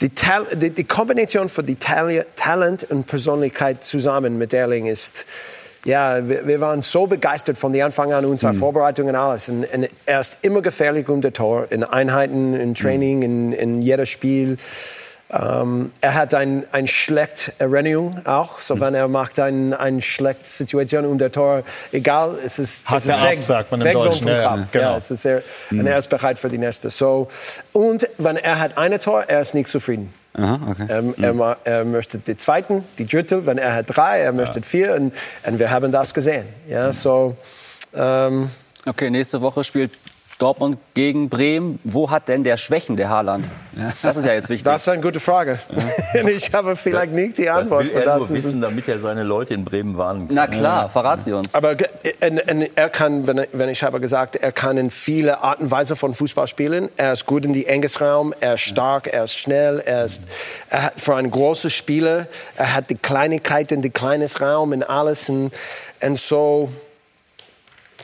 Die, Tal die, die Kombination von die Tal Talent und Persönlichkeit zusammen mit Erling ist, ja, wir, wir waren so begeistert von Anfang an unserer Vorbereitung und alles. Und, und er ist immer gefährlich um das Tor, in Einheiten, in Training, in, in jedem Spiel. Ähm, er hat ein, ein schlecht Erinnerung auch, so wenn er macht ein, ein schlecht Situation um der Tor, egal, es ist, Hat es ist er ab, sagt man im weg Deutschen, vom ja, ja, Kopf. genau. Ja, es ist sehr, Und er ist bereit für die nächste. So, und wenn er hat eine Tor, er ist nicht zufrieden. Aha, okay. Ähm, er, ma- er möchte die zweiten, die dritte, wenn er hat drei, er möchte vier und, und wir haben das gesehen. Ja, so, ähm, Okay, nächste Woche spielt Dortmund gegen Bremen. Wo hat denn der Schwächen, der Haaland? Das ist ja jetzt wichtig. das ist eine gute Frage. ich habe vielleicht nicht die Das Antwort. will für er das. nur wissen, damit er seine Leute in Bremen warnen kann. Na klar, verrat sie uns. Aber er kann, wenn, wenn ich habe gesagt, er kann in viele Arten und Weise von Fußball spielen. Er ist gut in die enges Raum, er ist stark, er ist schnell, er ist er hat für einen großen Spieler, er hat die Kleinigkeiten, die kleines Raum und alles und, und so.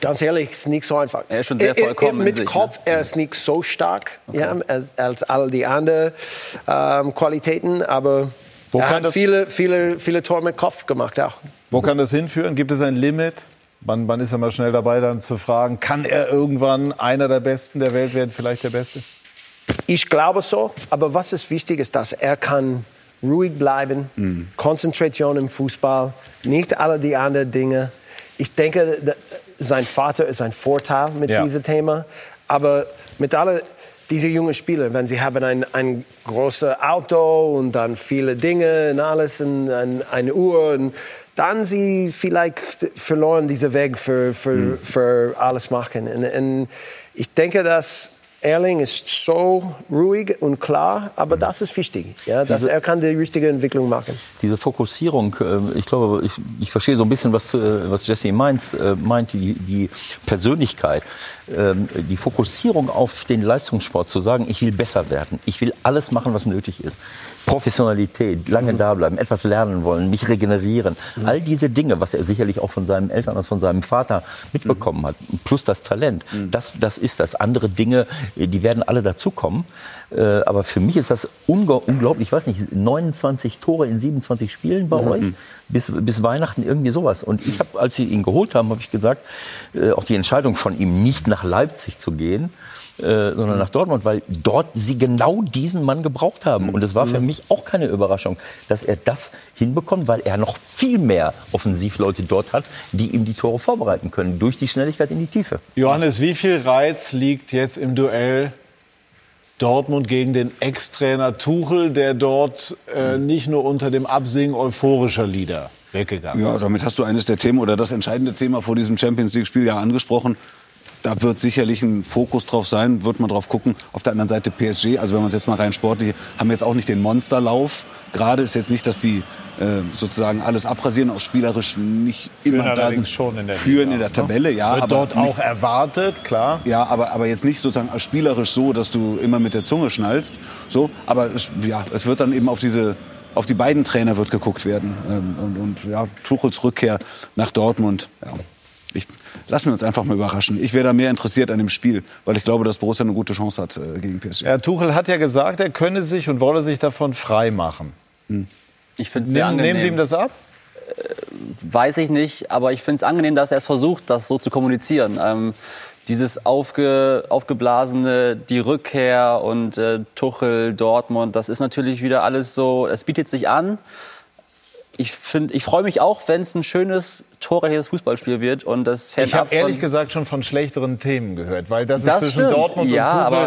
Ganz ehrlich, ist nicht so einfach. Er ist schon sehr Er- er- vollkommen in Mit sich, ne? Kopf, er ist nicht so stark ja, als, als all die anderen ähm, Qualitäten, aber Wo er kann hat das- viele, viele, viele Tore mit Kopf gemacht auch. Wo kann das hinführen? Gibt es ein Limit? Man, man ist ja mal schnell dabei, dann zu fragen, kann er irgendwann einer der Besten der Welt werden, vielleicht der Beste? Ich glaube so, aber was ist wichtig ist, dass er kann ruhig bleiben, Konzentration im Fußball, nicht alle die anderen Dinge. Ich denke, sein Vater ist ein Vorteil mit Ja. diesem Thema, aber mit alle diese jungen Spieler, wenn sie haben ein, ein großes Auto und dann viele Dinge und alles und ein, eine Uhr und dann sie vielleicht verloren diese Weg für, für, für alles machen. Und, und ich denke, dass Erling ist so ruhig und klar, aber das ist wichtig, ja, dass er kann die richtige Entwicklung machen. Diese Fokussierung, äh, ich glaube, ich, ich verstehe so ein bisschen, was, äh, was Jesse meint, äh, meint die, die Persönlichkeit, ähm, die Fokussierung auf den Leistungssport, zu sagen, ich will besser werden, ich will alles machen, was nötig ist. Professionalität, lange da bleiben, etwas lernen wollen, mich regenerieren. All diese Dinge, was er sicherlich auch von seinen Eltern und von seinem Vater mitbekommen hat, plus das Talent, das, das ist das. Andere Dinge, äh, die werden alle dazukommen. Äh, Aber für mich ist das unglaublich, ich weiß nicht, 29 Tore in 27 Spielen bei euch, bis, bis Weihnachten irgendwie sowas. Und ich habe, als sie ihn geholt haben, habe ich gesagt, äh, auch die Entscheidung von ihm nicht nach Leipzig zu gehen, äh, sondern nach Dortmund, weil dort sie genau diesen Mann gebraucht haben. Und es war für mich auch keine Überraschung, dass er das hinbekommt, weil er noch viel mehr Offensivleute dort hat, die ihm die Tore vorbereiten können, durch die Schnelligkeit in die Tiefe. Johannes, wie viel Reiz liegt jetzt im Duell Dortmund gegen den Ex-Trainer Tuchel, der dort äh, nicht nur unter dem Absingen euphorischer Lieder weggegangen Ja, ist? damit hast du eines der Themen oder das entscheidende Thema vor diesem Champions League-Spiel ja angesprochen. Da wird sicherlich ein Fokus drauf sein, wird man drauf gucken. Auf der anderen Seite PSG, also wenn man es jetzt mal rein sportlich, haben jetzt auch nicht den Monsterlauf. Gerade ist jetzt nicht, dass die äh, sozusagen alles abrasieren, auch spielerisch nicht Führen immer da sind. schon in der Führen Liga, in der ne? Tabelle, ja. Wird aber dort nicht- auch erwartet, klar. ja, aber, aber jetzt nicht sozusagen spielerisch so, dass du immer mit der Zunge schnallst. So, aber es, ja, es wird dann eben auf diese auf die beiden Trainer wird geguckt werden ähm, und, und ja, Tuchels Rückkehr nach Dortmund. Ja. Ich, lassen wir uns einfach mal überraschen. Ich wäre da mehr interessiert an dem Spiel, weil ich glaube, dass Borussia eine gute Chance hat äh, gegen PSG. Herr Tuchel hat ja gesagt, er könne sich und wolle sich davon frei machen. Ich finde es sehr Nehmen, angenehm. nehmen Sie ihm das ab? Weiß ich nicht, aber ich finde es angenehm, dass er es versucht, das so zu kommunizieren. Ähm, dieses aufge, aufgeblasene, die Rückkehr und äh, Tuchel, Dortmund, das ist natürlich wieder alles so, es bietet sich an. Ich, find- ich freue mich auch, wenn es ein schönes, torreiches Fußballspiel wird und das fernab Ich habe ehrlich gesagt schon von schlechteren Themen gehört, weil das, Das zwischen stimmt. Dortmund Ja, und Tuchel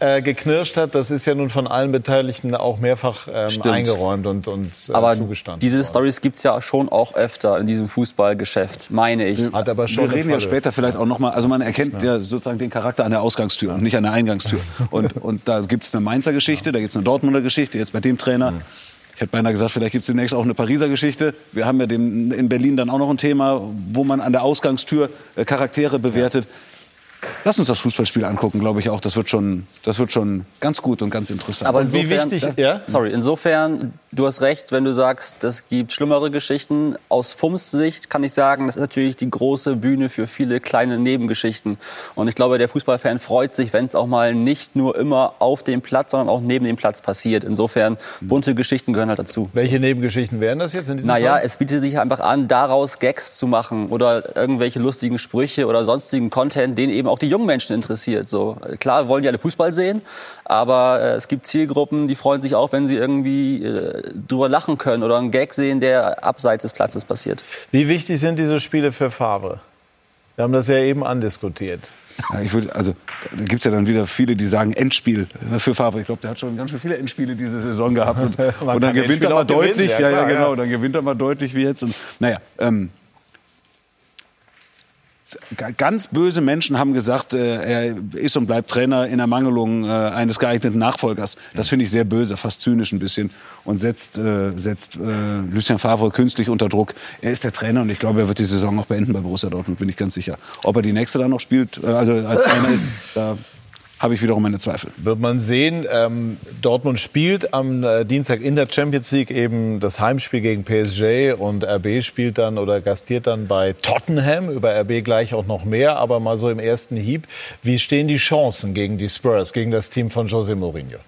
aber- äh, geknirscht hat, das ist ja nun von allen Beteiligten auch mehrfach ähm, eingeräumt und, und äh, Aber zugestanden. diese Stories gibt es ja schon auch öfter in diesem Fußballgeschäft, meine ich. Hat aber schon Wir reden ja später vielleicht auch noch mal, also man erkennt ja. sozusagen den Charakter an der Ausgangstür und nicht an der Eingangstür. Und, und da gibt es eine Mainzer Geschichte, da gibt es eine Dortmunder Geschichte, jetzt bei dem Trainer. Ich hätte beinahe gesagt, vielleicht gibt es demnächst auch eine Pariser Geschichte. Wir haben ja dem, in Berlin dann auch noch ein Thema, wo man an der Ausgangstür äh, Charaktere bewertet. Lass uns das Fußballspiel angucken, glaube ich auch. Das wird schon, das wird schon ganz gut und ganz interessant. Aber insofern, Sorry, insofern, du hast recht, wenn du sagst, es gibt schlimmere Geschichten. Aus Fums Sicht kann ich sagen, das ist natürlich die große Bühne für viele kleine Nebengeschichten. Und ich glaube, der Fußballfan freut sich, wenn es auch mal nicht nur immer auf dem Platz, sondern auch neben dem Platz passiert. Insofern, bunte Geschichten gehören halt dazu. Welche Nebengeschichten wären das jetzt in diesem Naja, Fall? es bietet sich einfach an, daraus Gags zu machen oder irgendwelche lustigen Sprüche oder sonstigen Content, den eben auch die jungen Menschen interessiert. So klar wollen die alle Fußball sehen, aber äh, es gibt Zielgruppen, die freuen sich auch, wenn sie irgendwie äh, drüber lachen können oder einen Gag sehen, der abseits des Platzes passiert. Wie wichtig sind diese Spiele für Favre? Wir haben das ja eben andiskutiert. Ja, ich würde, also da gibt's ja dann wieder viele, die sagen Endspiel für Favre. Ich glaube, der hat schon ganz schön viele Endspiele diese Saison gehabt. Und, und dann gewinnt Endspiele er mal auch gewinnen, deutlich. ja, Ja, ja, klar, genau. ja. Dann gewinnt er mal deutlich wie jetzt. Und naja, ähm, Ganz böse Menschen haben gesagt, äh, er ist und bleibt Trainer in Ermangelung äh, eines geeigneten Nachfolgers. Das finde ich sehr böse, fast zynisch ein bisschen und setzt, äh, setzt Lucien Favre künstlich unter Druck. Er ist der Trainer und ich glaube, er wird die Saison noch beenden bei Borussia Dortmund, bin ich ganz sicher. Ob er die nächste dann noch spielt, also als Trainer ist, da habe ich wiederum meine Zweifel. Wird man sehen. Ähm, Dortmund spielt am äh, Dienstag in der Champions League eben das Heimspiel gegen PSG und RB spielt dann oder gastiert dann bei Tottenham. Über RB gleich auch noch mehr, aber mal so im ersten Hieb. Wie stehen die Chancen gegen die Spurs, gegen das Team von José Mourinho?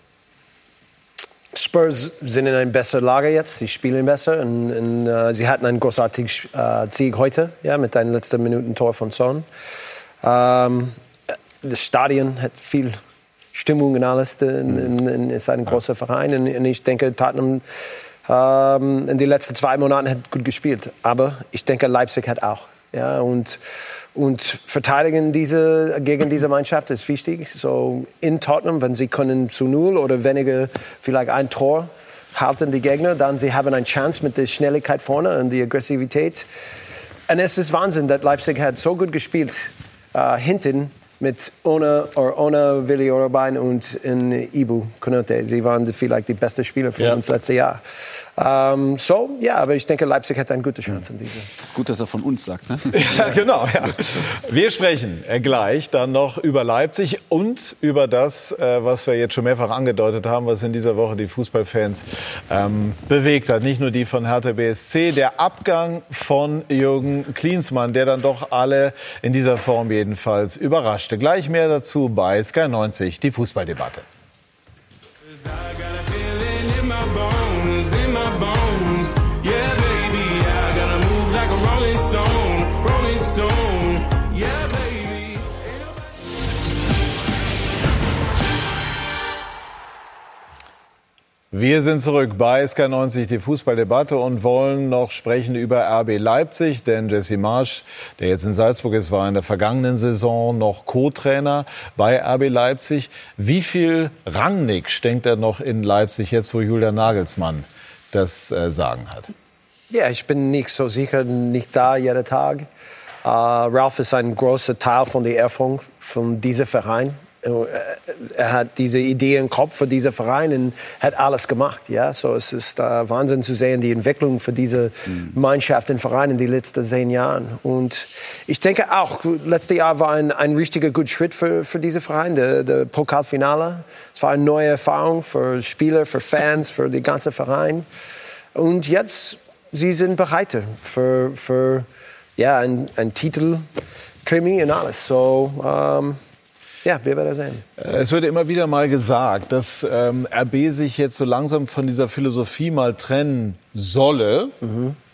Spurs sind in einer besseren Lage jetzt. Sie spielen besser. Und, und, äh, sie hatten einen großartigen äh, Sieg heute ja, mit einem letzten Minuten-Tor von Son. Ähm, das Stadion hat viel Stimmung und alles. In, in, ist ein großer Verein. Und, und ich denke, Tottenham ähm, in den letzten zwei Monaten hat gut gespielt. Aber ich denke, Leipzig hat auch. Ja, und, und verteidigen diese, gegen diese Mannschaft ist wichtig. So in Tottenham, wenn sie können zu null oder weniger, vielleicht ein Tor halten die Gegner, dann sie haben eine Chance mit der Schnelligkeit vorne und der Aggressivität. Und es ist Wahnsinn, dass Leipzig hat so gut gespielt äh, hinten mit ohne, or, ohne Willi Orban und in Ibu Konate. Sie waren vielleicht die besten Spieler für Ja. uns letztes Jahr. Ähm, so, ja, aber ich denke, Leipzig hat eine gute Chance in dieser. Ist gut, dass er von uns sagt, ne? Ja, genau. Ja. Wir sprechen äh, gleich dann noch über Leipzig und über das, äh, was wir jetzt schon mehrfach angedeutet haben, was in dieser Woche die Fußballfans ähm, bewegt hat. Nicht nur die von Hertha BSC, der Abgang von Jürgen Klinsmann, der dann doch alle in dieser Form jedenfalls überraschte. Gleich mehr dazu bei Sky 90, die Fußballdebatte. Wir sind zurück bei SK90, die Fußballdebatte und wollen noch sprechen über RB Leipzig, denn Jesse Marsch, der jetzt in Salzburg ist, war in der vergangenen Saison noch Co-Trainer bei RB Leipzig. Wie viel Rangnick steckt er noch in Leipzig jetzt, wo Julian Nagelsmann das äh, Sagen hat? Ja, ich bin nicht so sicher, nicht da jeden Tag. Äh, Ralph ist ein großer Teil von der Erfahrung von diesem Verein. Er hat diese Idee im Kopf für diesen Verein und hat alles gemacht. Ja, so es ist äh, Wahnsinn zu sehen die Entwicklung für diese Mannschaft und Verein in den letzten zehn Jahren. Und ich denke auch, letztes Jahr war ein, ein richtiger guter Schritt für, für diesen Verein, der, der Pokalfinale. Es war eine neue Erfahrung für Spieler, für Fans, für den ganzen Verein. Und jetzt, sie sind bereit für, für ja, ein, ein Titel, Krimi und alles. So, ähm, ja, wir werden sehen. Es wird immer wieder mal gesagt, dass ähm, RB sich jetzt so langsam von dieser Philosophie mal trennen solle,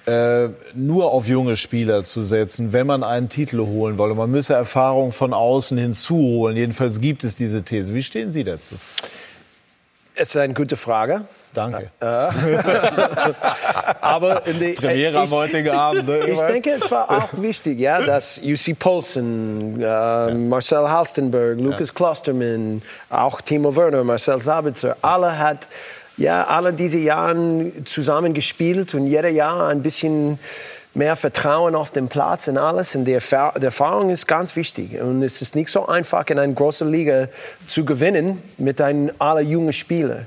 äh, nur auf junge Spieler zu setzen, wenn man einen Titel holen wolle. Man müsse Erfahrung von außen hinzuholen. Jedenfalls gibt es diese These. Wie stehen Sie dazu? Es ist eine gute Frage. Danke. Aber in die, Premiere am heutigen Abend, ne? Ich denke, es war auch wichtig, ja, dass UC Poulsen, äh, Marcel Halstenberg, Lukas Klostermann, auch Timo Werner, Marcel Sabitzer, alle hat ja alle diese Jahre zusammen gespielt und jeder Jahr ein bisschen mehr Vertrauen auf dem Platz und alles. Und die, Erfahr die Erfahrung ist ganz wichtig. Und es ist nicht so einfach, in einer großen Liga zu gewinnen mit aller jungen Spielern.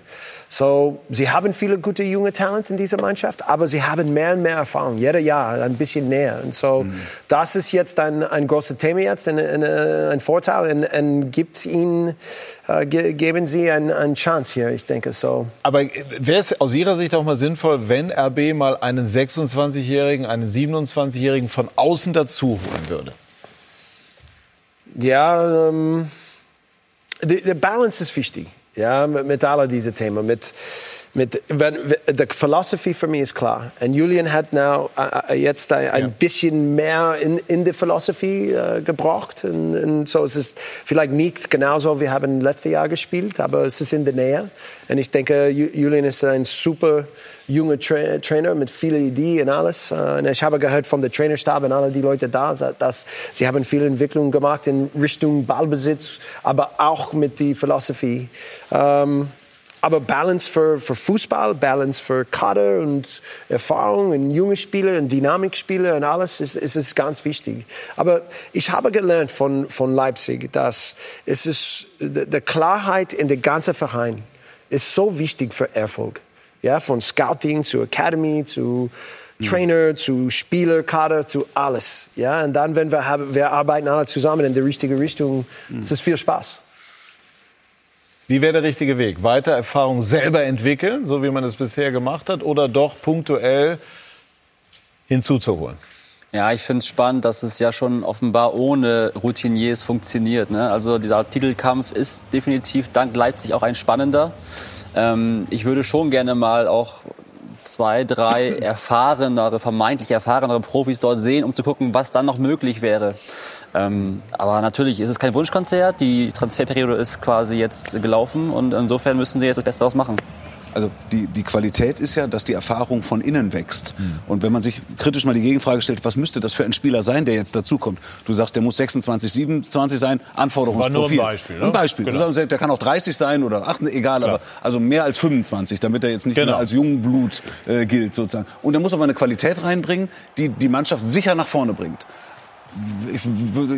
So, sie haben viele gute junge Talente in dieser Mannschaft, aber sie haben mehr und mehr Erfahrung, jedes Jahr ein bisschen näher. Und so, das ist jetzt ein, ein großes Thema jetzt, ein, ein, ein Vorteil und, und gibt ihnen, äh, ge geben sie eine ein Chance hier, ich denke so. Aber wäre es aus Ihrer Sicht auch mal sinnvoll, wenn RB mal einen 26-Jährigen, einen 27-Jährigen von außen dazu holen würde? Ja, ähm, die Balance ist wichtig. Ja, mit, mit all diesen Themen. Mit, mit, wenn, die Philosophie für mich ist klar. Und Julian hat now, äh, jetzt ein, ein bisschen mehr in, in die Philosophie äh, gebracht. Und, und so es ist vielleicht nicht genauso, wir haben letztes Jahr gespielt, aber es ist in der Nähe. Und ich denke, Ju- Julian ist ein super junger Tra Trainer mit vielen Ideen und alles. Äh, Und ich habe gehört von der Trainerstab und alle die Leute da, dass sie haben viele Entwicklungen gemacht in Richtung Ballbesitz, aber auch mit der Philosophie. Ähm, aber Balance für, für Fußball, Balance für Kader und Erfahrung und junge Spieler und Dynamikspieler und alles ist, ist, ist ganz wichtig. Aber ich habe gelernt von, von Leipzig, dass es ist, die Klarheit in der ganzen Verein ist so wichtig für Erfolg. Ja, von Scouting zu Academy zu Trainer zu Spieler, Kader zu alles. Ja, und dann, wenn wir haben, wir arbeiten alle zusammen in die richtige Richtung, es ist viel Spaß. Wie wäre der richtige Weg? Weiter Erfahrung selber entwickeln, so wie man es bisher gemacht hat, oder doch punktuell hinzuzuholen? Ja, ich finde es spannend, dass es ja schon offenbar ohne Routiniers funktioniert. Ne? Also dieser Titelkampf ist definitiv dank Leipzig auch ein spannender. Ähm, ich würde schon gerne mal auch zwei, drei erfahrenere, vermeintlich erfahrenere Profis dort sehen, um zu gucken, was dann noch möglich wäre. Ähm, aber natürlich ist es kein Wunschkonzert. Die Transferperiode ist quasi jetzt gelaufen und insofern müssen sie jetzt das Beste daraus machen. Also die, die Qualität ist ja, dass die Erfahrung von innen wächst. Und wenn man sich kritisch mal die Gegenfrage stellt, was müsste das für ein Spieler sein, der jetzt dazukommt? Du sagst, der muss 26, 27 sein, Anforderungsprofil. War nur ein Beispiel, ne? Ein Beispiel. Genau. Du sagst, der kann auch 30 sein oder 8, egal, aber also mehr als 25, damit er jetzt nicht Genau. mehr als Jungblut äh, gilt sozusagen. Und er muss aber eine Qualität reinbringen, die die Mannschaft sicher nach vorne bringt. Ich,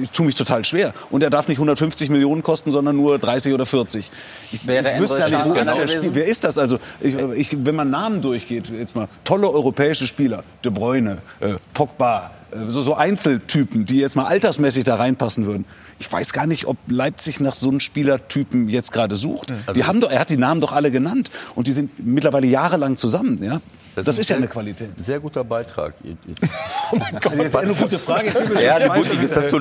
ich tue mich total schwer. Und er darf nicht 150 Millionen kosten, sondern nur 30 oder 40. Ich, Wäre ich wüsste nicht, wo ist der gewesen? Wer ist das? Also, ich, ich, wenn man Namen durchgeht, jetzt mal tolle europäische Spieler, De Bruyne, äh, Pogba, äh, so, so Einzeltypen, die jetzt mal altersmäßig da reinpassen würden. Ich weiß gar nicht, ob Leipzig nach so einem Spielertypen jetzt gerade sucht. die haben doch, er hat die Namen doch alle genannt und die sind mittlerweile jahrelang zusammen. Ja? Das, ist ja sehr- eine Qualität. Sehr guter Beitrag. Oh mein Gott, jetzt eine gute Frage. Ja, schweifen. gut, jetzt hast du,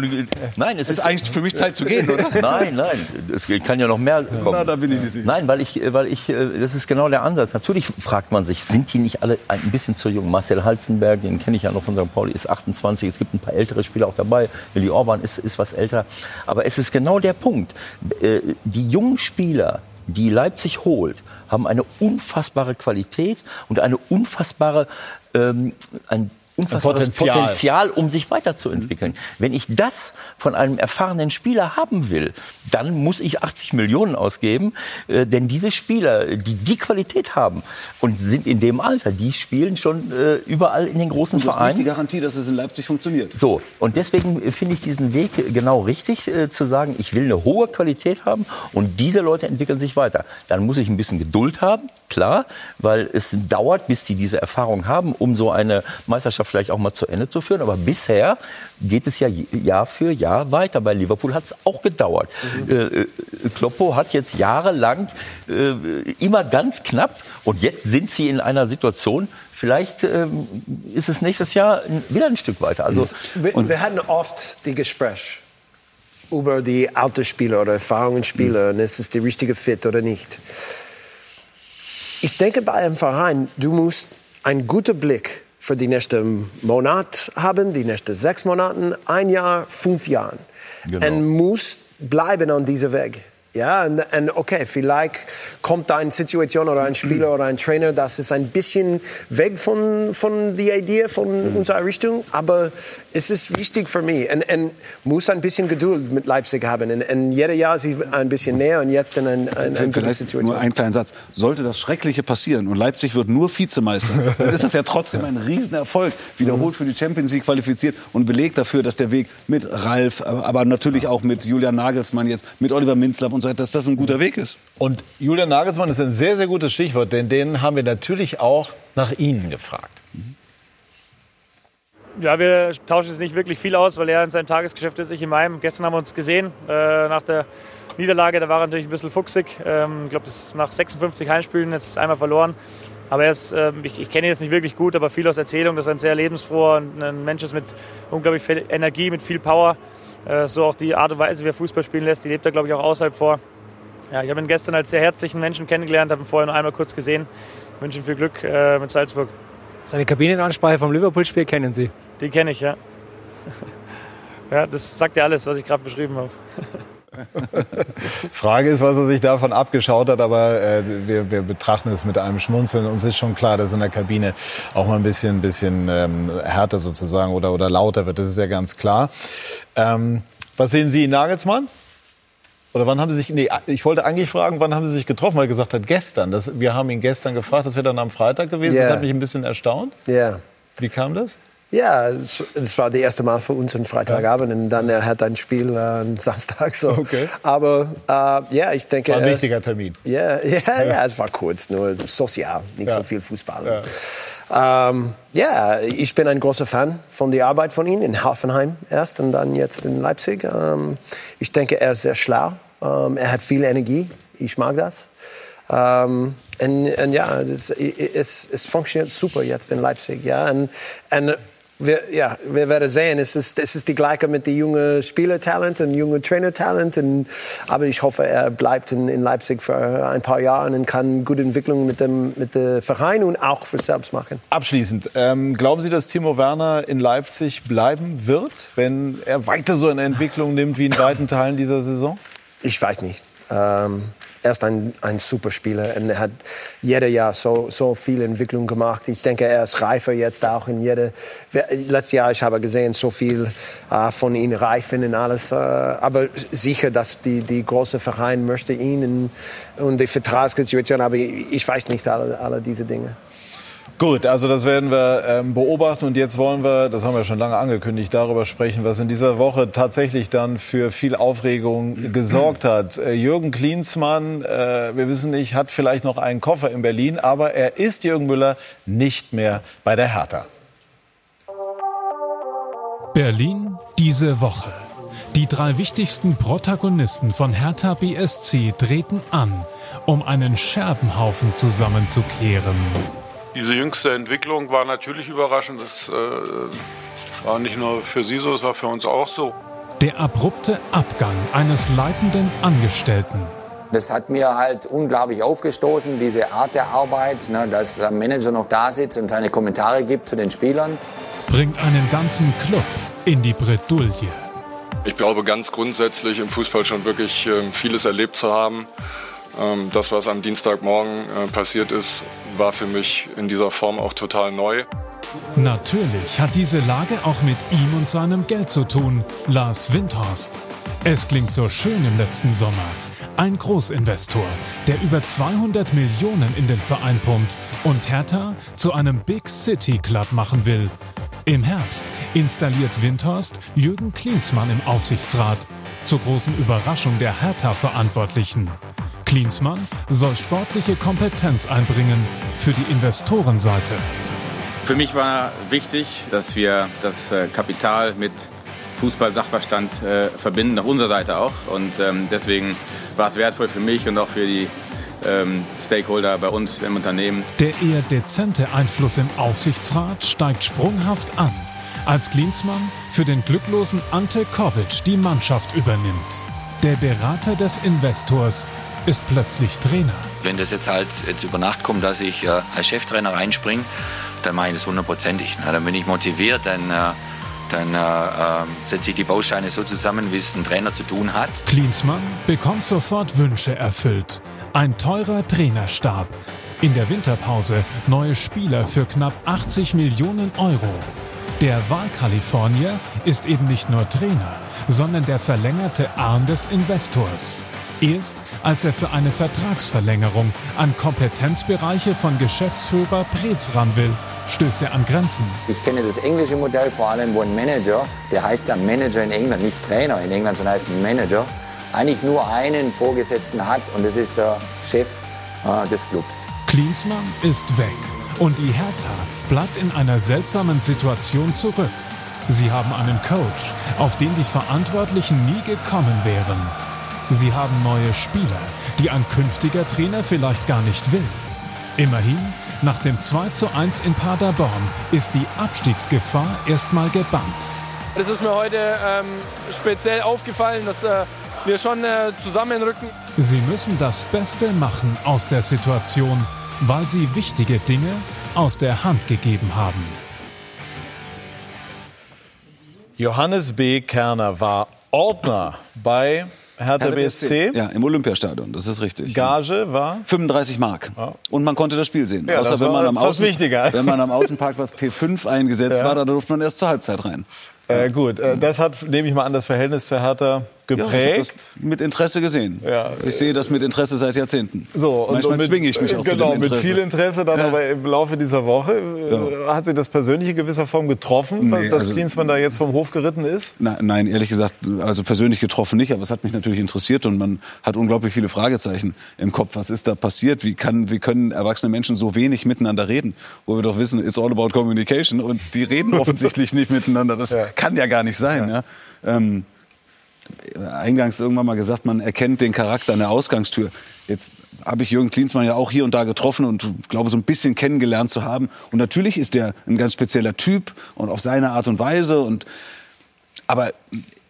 nein, es ist eigentlich für mich Zeit zu gehen, oder? Nein, nein, es kann ja noch mehr kommen. Na, da bin ich nicht sicher. Nein, weil ich, weil ich, äh, das ist genau der Ansatz. Natürlich fragt man sich, sind die nicht alle ein bisschen zu jung? Marcel Halzenberg, den kenne ich ja noch von St. Pauli, ist 28. Es gibt ein paar ältere Spieler auch dabei. Willi Orban ist, ist was älter. Aber es ist genau der Punkt. Äh, Die jungen Spieler die Leipzig holt, haben eine unfassbare Qualität und eine unfassbare, ähm, ein unfassbares Potenzial. Potenzial. um sich weiterzuentwickeln. Wenn ich das von einem erfahrenen Spieler haben will, dann muss ich 80 Millionen ausgeben, äh, denn diese Spieler, die die Qualität haben und sind in dem Alter, die spielen schon äh, überall in den großen Und das ist nicht Vereinen. die Garantie, dass es in Leipzig funktioniert. So, und deswegen äh, finde ich diesen Weg genau richtig, äh, zu sagen, ich will eine hohe Qualität haben und diese Leute entwickeln sich weiter. Dann muss ich ein bisschen Geduld haben, klar, weil es dauert, bis die diese Erfahrung haben, um so eine Meisterschaft vielleicht auch mal zu Ende zu führen. Aber bisher geht es ja Jahr für Jahr weiter. Bei Liverpool hat es auch gedauert. Äh, äh, Kloppo hat jetzt jahrelang äh, immer ganz knapp und jetzt sind sie in einer Situation, vielleicht ähm, ist es nächstes Jahr wieder ein Stück weiter. Also, wir, wir hatten oft die Gespräche über die alten Spieler oder erfahrenen Spieler und ist es die richtige Fit oder nicht. Ich denke bei einem Verein, du musst einen guten Blick für die nächsten Monat haben, die nächsten sechs Monate, ein Jahr, fünf Jahre. Genau. Und musst bleiben an diesem Weg. Ja, und, und okay, vielleicht kommt da eine Situation oder ein Spieler oder ein Trainer, das ist ein bisschen weg von, von der Idee, von Mhm. unserer Richtung, aber es ist wichtig für mich und, und muss ein bisschen Geduld mit Leipzig haben. Und, und jedes Jahr sie ein bisschen näher und jetzt in ein, ein, eine gute Vielleicht Situation. nur einen kleinen Satz. Sollte das Schreckliche passieren und Leipzig wird nur Vizemeister, dann ist das ja trotzdem ein Riesenerfolg. Wiederholt für die Champions League qualifiziert und belegt dafür, dass der Weg mit Ralf, aber natürlich auch mit Julian Nagelsmann jetzt, mit Oliver Minzlaff und so weiter, dass das ein guter Weg ist. Und Julian Nagelsmann ist ein sehr, sehr gutes Stichwort, denn den haben wir natürlich auch nach Ihnen gefragt. Ja, wir tauschen jetzt nicht wirklich viel aus, weil er in seinem Tagesgeschäft ist, ich in meinem. Gestern haben wir uns gesehen äh, nach der Niederlage, da war er natürlich ein bisschen fuchsig. Ähm, ich glaube, das ist nach 56 Heimspielen jetzt einmal verloren. Aber er ist, ähm, ich, ich kenne ihn jetzt nicht wirklich gut, aber viel aus Erzählung, dass er ein sehr lebensfroher und ein Mensch ist mit unglaublich viel Energie, mit viel Power. Äh, so auch die Art und Weise, wie er Fußball spielen lässt, die lebt er, glaube ich, auch außerhalb vor. Ja, ich habe ihn gestern als sehr herzlichen Menschen kennengelernt, habe ihn vorher nur einmal kurz gesehen. Wünsche ihm viel Glück äh, mit Salzburg. Seine Kabinenansprache vom Liverpool-Spiel kennen Sie? Die kenne ich, ja. Ja, das sagt ja alles, was ich gerade beschrieben habe. Frage ist, was er sich davon abgeschaut hat, aber äh, wir, wir betrachten es mit einem Schmunzeln. Uns ist schon klar, dass in der Kabine auch mal ein bisschen, bisschen ähm, härter sozusagen oder, oder lauter wird. Das ist ja ganz klar. Ähm, was sehen Sie in Nagelsmann? Oder wann haben Sie sich, nee, ich wollte eigentlich fragen, wann haben Sie sich getroffen, weil er gesagt hat, gestern. Das, wir haben ihn gestern gefragt, das wäre dann am Freitag gewesen. Ja. Das hat mich ein bisschen erstaunt. Ja. Wie kam das? Ja, es war das erste Mal für uns am Freitagabend und dann er hat ein Spiel äh, am Samstag. So. Okay. Aber äh, ja, ich denke. War ein er- wichtiger Termin. Ja, ja, ja, es war kurz, nur sozial, nicht Ja. so viel Fußball. Ähm, ja, ich bin ein großer Fan von der Arbeit von ihm in Hoffenheim erst und dann jetzt in Leipzig. Ähm, ich denke, er ist sehr schlau. Ähm, er hat viel Energie. Ich mag das. Ähm, und, und ja, es, es, es funktioniert super jetzt in Leipzig. Ja, und, wir, ja, wir werden sehen, es ist, es ist die gleiche mit den jungen Spielertalent und jungen Trainertalent. Und, aber ich hoffe, er bleibt in, in Leipzig für ein paar Jahre und kann gute Entwicklungen mit dem, mit dem Verein und auch für selbst machen. Abschließend, ähm, glauben Sie, dass Timo Werner in Leipzig bleiben wird, wenn er weiter so eine Entwicklung nimmt wie in weiten Teilen dieser Saison? Ich weiß nicht. Ähm, er ist ein, ein super Spieler und er hat jedes Jahr so, so viel Entwicklung gemacht. Ich denke, er ist reifer jetzt auch in jede. Letztes Jahr, ich habe gesehen, so viel äh, von ihm reifen und alles. Äh, aber sicher, dass die, die große Verein möchte ihn und, und die Vertragssituation. Aber ich, ich weiß nicht alle, alle diese Dinge. Gut, also das werden wir ähm, beobachten und jetzt wollen wir, das haben wir schon lange angekündigt, darüber sprechen, was in dieser Woche tatsächlich dann für viel Aufregung gesorgt hat. Äh, Jürgen Klinsmann, äh, wir wissen nicht, hat vielleicht noch einen Koffer in Berlin, aber er ist Jürgen Müller nicht mehr bei der Hertha. Berlin diese Woche. Die drei wichtigsten Protagonisten von Hertha BSC treten an, um einen Scherbenhaufen zusammenzukehren. Diese jüngste Entwicklung war natürlich überraschend. Das äh, war nicht nur für Sie so, es war für uns auch so. Der abrupte Abgang eines leitenden Angestellten. Das hat mir halt unglaublich aufgestoßen, diese Art der Arbeit, ne, dass der Manager noch da sitzt und seine Kommentare gibt zu den Spielern. bringt einen ganzen Club in die Bredouille. Ich glaube ganz grundsätzlich im Fußball schon wirklich ähm, vieles erlebt zu haben. Ähm, das, was am Dienstagmorgen äh, passiert ist, war für mich in dieser Form auch total neu. Natürlich hat diese Lage auch mit ihm und seinem Geld zu tun, Lars Windhorst. Es klingt so schön im letzten Sommer. Ein Großinvestor, der über 200 Millionen in den Verein pumpt und Hertha zu einem Big City Club machen will. Im Herbst installiert Windhorst Jürgen Klinsmann im Aufsichtsrat, zur großen Überraschung der Hertha-Verantwortlichen. Klinsmann soll sportliche Kompetenz einbringen für die Investorenseite. Für mich war wichtig, dass wir das äh, Kapital mit Fußball-Sachverstand äh, verbinden, auf unserer Seite auch. Und ähm, deswegen war es wertvoll für mich und auch für die ähm, Stakeholder bei uns im Unternehmen. Der eher dezente Einfluss im Aufsichtsrat steigt sprunghaft an, als Klinsmann für den glücklosen Ante Kovic die Mannschaft übernimmt. Der Berater des Investors ist plötzlich Trainer. Wenn das jetzt halt jetzt über Nacht kommt, dass ich äh, als Cheftrainer reinspringe, dann mache ich das hundertprozentig. Na, dann bin ich motiviert, dann, äh, dann äh, äh, setze ich die Bausteine so zusammen, wie es ein Trainer zu tun hat. Klinsmann bekommt sofort Wünsche erfüllt. Ein teurer Trainerstab. In der Winterpause neue Spieler für knapp 80 Millionen Euro. Der Wahlkalifornier ist eben nicht nur Trainer, sondern der verlängerte Arm des Investors. Erst als er für eine Vertragsverlängerung an Kompetenzbereiche von Geschäftsführer Preetz ran will, stößt er an Grenzen. Ich kenne das englische Modell vor allem, wo ein Manager, der heißt ja Manager in England, nicht Trainer in England, sondern heißt Manager, eigentlich nur einen Vorgesetzten hat und das ist der Chef äh, des Clubs. Klinsmann ist weg und die Hertha bleibt in einer seltsamen Situation zurück. Sie haben einen Coach, auf den die Verantwortlichen nie gekommen wären. Sie haben neue Spieler, die ein künftiger Trainer vielleicht gar nicht will. Immerhin, nach dem 2 zu 1 in Paderborn ist die Abstiegsgefahr erstmal gebannt. Das ist mir heute ähm, speziell aufgefallen, dass äh, wir schon äh, zusammenrücken. Sie müssen das Beste machen aus der Situation, weil sie wichtige Dinge aus der Hand gegeben haben. Johannes B. Kerner war Ordner bei Hertha BSC. Ja, im Olympiastadion, das ist richtig. Gage war? 35 Mark. Und man konnte das Spiel sehen. Ja, Außer wenn man, am Außen, wichtiger. wenn man am Außenparkplatz P5 eingesetzt Ja. war, da durfte man erst zur Halbzeit rein. Äh, gut, äh, das hat, nehme ich mal an, das Verhältnis zur Hertha Ja, geprägt. das mit Interesse gesehen. Ja. Ich sehe das mit Interesse seit Jahrzehnten. So, Manchmal mit, zwinge ich mich auch genau, zu dem Interesse. mit viel Interesse dann aber im Laufe dieser Woche. äh, Hat Sie das persönlich in gewisser Form getroffen, Nee, dass also- Klinsmann da jetzt vom Hof geritten ist? Na, nein, ehrlich gesagt, also persönlich getroffen nicht, aber es hat mich natürlich interessiert und man hat unglaublich viele Fragezeichen im Kopf. Was ist da passiert? Wie, kann, wie können erwachsene Menschen so wenig miteinander reden? Wo wir doch wissen, it's all about communication und die reden offensichtlich nicht miteinander. Das kann ja gar nicht sein. Ja. Ähm, eingangs irgendwann mal gesagt, man erkennt den Charakter an der Ausgangstür. Jetzt habe ich Jürgen Klinsmann ja auch hier und da getroffen und glaube so ein bisschen kennengelernt zu haben. Und natürlich ist der ein ganz spezieller Typ und auf seine Art und Weise. Und aber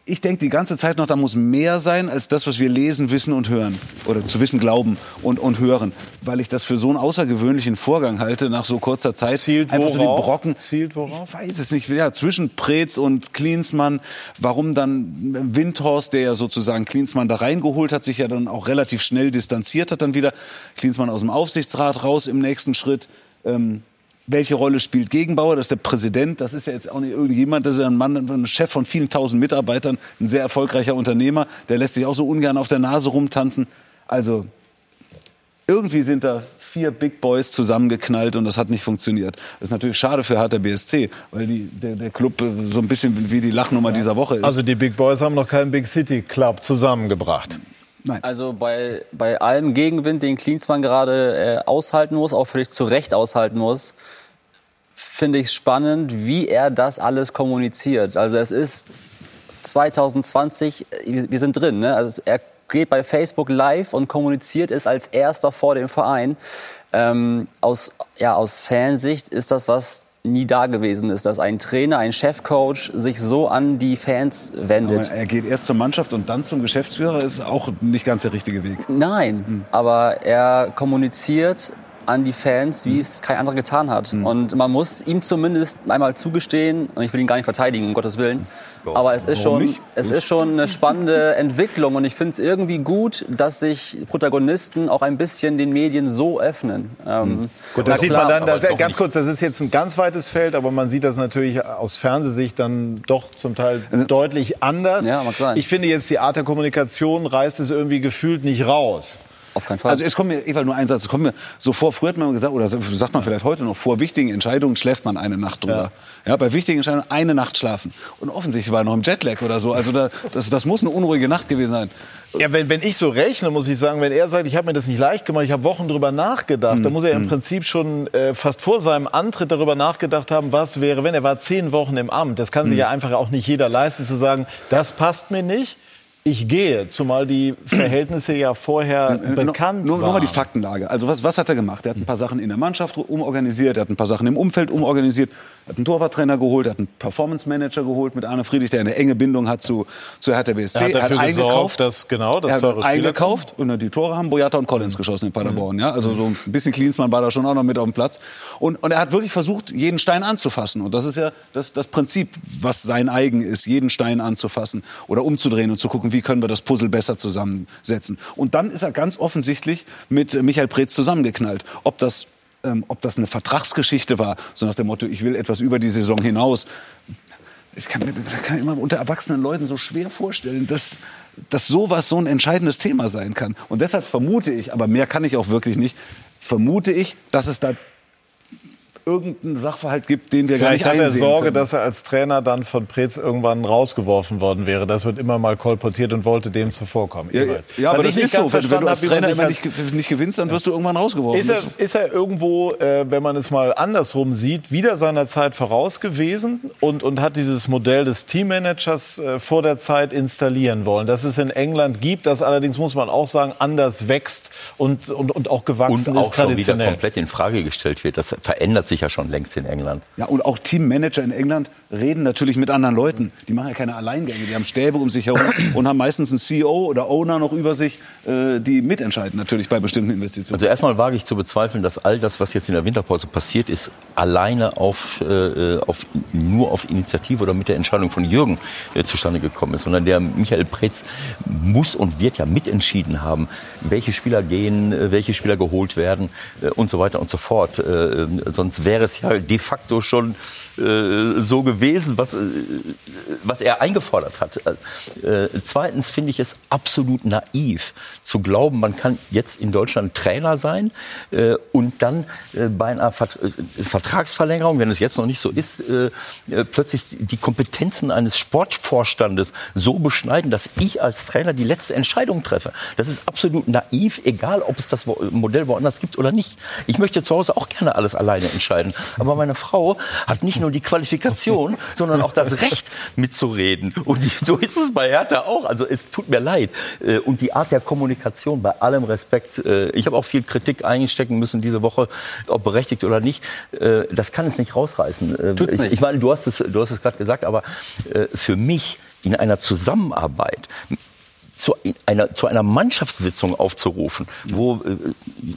ich denke die ganze Zeit noch, da muss mehr sein als das, was wir lesen, wissen und hören. Oder zu wissen glauben und, und hören. Weil ich das für so einen außergewöhnlichen Vorgang halte, nach so kurzer Zeit. Zielt einfach so die worauf? Brocken. Zielt worauf? Ich weiß es nicht. Ja, zwischen Preetz und Klinsmann. Warum dann Windhorst, der ja sozusagen Klinsmann da reingeholt hat, sich ja dann auch relativ schnell distanziert hat dann wieder. Klinsmann aus dem Aufsichtsrat raus im nächsten Schritt. Ähm, welche Rolle spielt Gegenbauer? Das ist der Präsident. Das ist ja jetzt auch nicht irgendjemand. Das ist ja ein Mann, ein Chef von vielen tausend Mitarbeitern, ein sehr erfolgreicher Unternehmer. Der lässt sich auch so ungern auf der Nase rumtanzen. Also irgendwie sind da vier Big Boys zusammengeknallt und das hat nicht funktioniert. Das ist natürlich schade für Hertha BSC, weil die, der, der Club äh, so ein bisschen wie die Lachnummer dieser Woche ist. Also die Big Boys haben noch keinen Big City Club zusammengebracht. Also bei, bei allem Gegenwind, den Klinsmann gerade äh, aushalten muss, auch völlig zu Recht aushalten muss, finde ich spannend, wie er das alles kommuniziert. Also es ist 2020, wir wir sind drin. Ne? Also er geht bei Facebook live und kommuniziert es als erster vor dem Verein. Ähm, aus, ja, aus Fansicht ist das was nie da gewesen ist, dass ein Trainer, ein Chefcoach sich so an die Fans wendet. Aber er geht erst zur Mannschaft und dann zum Geschäftsführer, ist auch nicht ganz der richtige Weg. Nein, aber er kommuniziert an die Fans, wie es kein anderer getan hat. Mhm. Und man muss ihm zumindest einmal zugestehen, und ich will ihn gar nicht verteidigen, um Gottes Willen, aber es ist schon, nicht? es ist schon eine spannende Entwicklung und ich finde es irgendwie gut, dass sich Protagonisten auch ein bisschen den Medien so öffnen. Ähm, Gut, na das sieht klar, man dann, da, ganz kurz, das ist jetzt ein ganz weites Feld, aber man sieht das natürlich aus Fernsehsicht dann doch zum Teil deutlich anders. Ja, mag sein. Ich finde jetzt, die Art der Kommunikation reißt es irgendwie gefühlt nicht raus. Auf keinen Fall. Also es kommt mir, Ewald, nur ein Satz, es kommt mir so vor, früher hat man gesagt, oder sagt man vielleicht heute noch, vor wichtigen Entscheidungen schläft man eine Nacht drüber. Ja. bei wichtigen Entscheidungen eine Nacht schlafen. Und offensichtlich war er noch im Jetlag oder so. Also da, das, das muss eine unruhige Nacht gewesen sein. Ja, wenn, wenn ich so rechne, muss ich sagen, wenn er sagt, ich habe mir das nicht leicht gemacht, ich habe Wochen drüber nachgedacht, Mhm. dann muss er im Prinzip schon äh, fast vor seinem Antritt darüber nachgedacht haben, was wäre, wenn er war zehn Wochen im Amt. Das kann sich Mhm. ja einfach auch nicht jeder leisten, zu sagen, das passt mir nicht. Ich gehe, zumal die Verhältnisse ja vorher bekannt Nur, nur mal waren. die Faktenlage. Also was, was hat er gemacht? Er hat ein paar Sachen in der Mannschaft umorganisiert, er hat ein paar Sachen im Umfeld umorganisiert, er hat einen Torwarttrainer geholt, er hat einen Performance Manager geholt mit Arne Friedrich, der eine enge Bindung hat zu, zu Hertha BSC. Er hat dafür eingekauft, gesorgt, dass genau, dass er teure hat Spieler eingekauft und dann die Tore haben Boyata und Collins geschossen in Paderborn. Ja? Also so ein bisschen Klinsmann war da schon auch noch mit auf dem Platz. Und, und er hat wirklich versucht, jeden Stein anzufassen. Und das ist ja das, das Prinzip, was sein eigen ist, jeden Stein anzufassen oder umzudrehen und zu gucken, wie können wir das Puzzle besser zusammensetzen. Und dann ist er ganz offensichtlich mit Michael Preetz zusammengeknallt. Ob das ähm, ob das eine Vertragsgeschichte war, so nach dem Motto, ich will etwas über die Saison hinaus. Ich kann mir das kann immer unter erwachsenen Leuten so schwer vorstellen, dass, dass sowas so ein entscheidendes Thema sein kann. Und deshalb vermute ich, aber mehr kann ich auch wirklich nicht, vermute ich, dass es da irgendeinen Sachverhalt gibt, den wir Vielleicht gar hat nicht er einsehen Sorge, können. dass er als Trainer dann von Preetz irgendwann rausgeworfen worden wäre. Das wird immer mal kolportiert und wollte dem zuvorkommen. Ja, ja, aber das ist so. Wenn, wenn du als Trainer immer nicht, nicht gewinnst, dann wirst du irgendwann rausgeworfen. Ist er, ist er irgendwo, äh, wenn man es mal andersrum sieht, wieder seiner Zeit voraus gewesen und, und hat dieses Modell des Teammanagers äh, vor der Zeit installieren wollen, das es in England gibt, das allerdings, muss man auch sagen, anders wächst und, und, und auch gewachsen und ist auch schon wieder traditionell. komplett in Frage gestellt wird. Das verändert sich ja schon längst in England. Ja, und auch Teammanager in England reden natürlich mit anderen Leuten. Die machen ja keine Alleingänge, die haben Stäbe um sich herum und haben meistens einen CEO oder Owner noch über sich, äh, die mitentscheiden natürlich bei bestimmten Investitionen. Also erstmal wage ich zu bezweifeln, dass all das, was jetzt in der Winterpause passiert ist, alleine auf, äh, auf, nur auf Initiative oder mit der Entscheidung von Jürgen äh, zustande gekommen ist, sondern der Michael Preetz muss und wird ja mitentschieden haben, welche Spieler gehen, welche Spieler geholt werden äh, und so weiter und so fort. Sonst wäre es ja de facto schon äh, so gewesen, was, äh, was er eingefordert hat. Äh, zweitens finde ich es absolut naiv zu glauben, man kann jetzt in Deutschland Trainer sein äh, und dann äh, bei einer Vert Vertragsverlängerung, wenn es jetzt noch nicht so ist, plötzlich die Kompetenzen eines Sportvorstandes so beschneiden, dass ich als Trainer die letzte Entscheidung treffe. Das ist absolut naiv, egal ob es das Modell woanders gibt oder nicht. Ich möchte zu Hause auch gerne alles alleine entscheiden. Aber meine Frau hat nicht nur die Qualifikation, sondern auch das Recht mitzureden. Und so ist es bei Hertha auch. Also es tut mir leid. Äh, Und die Art der Kommunikation, bei allem Respekt, äh, ich habe auch viel Kritik einstecken müssen diese Woche, ob berechtigt oder nicht. Äh, Das kann es nicht rausreißen. Tut's ich, nicht. ich meine, du hast es, du hast es gerade gesagt, aber für mich in einer Zusammenarbeit zu einer, zu einer Mannschaftssitzung aufzurufen, wo, äh,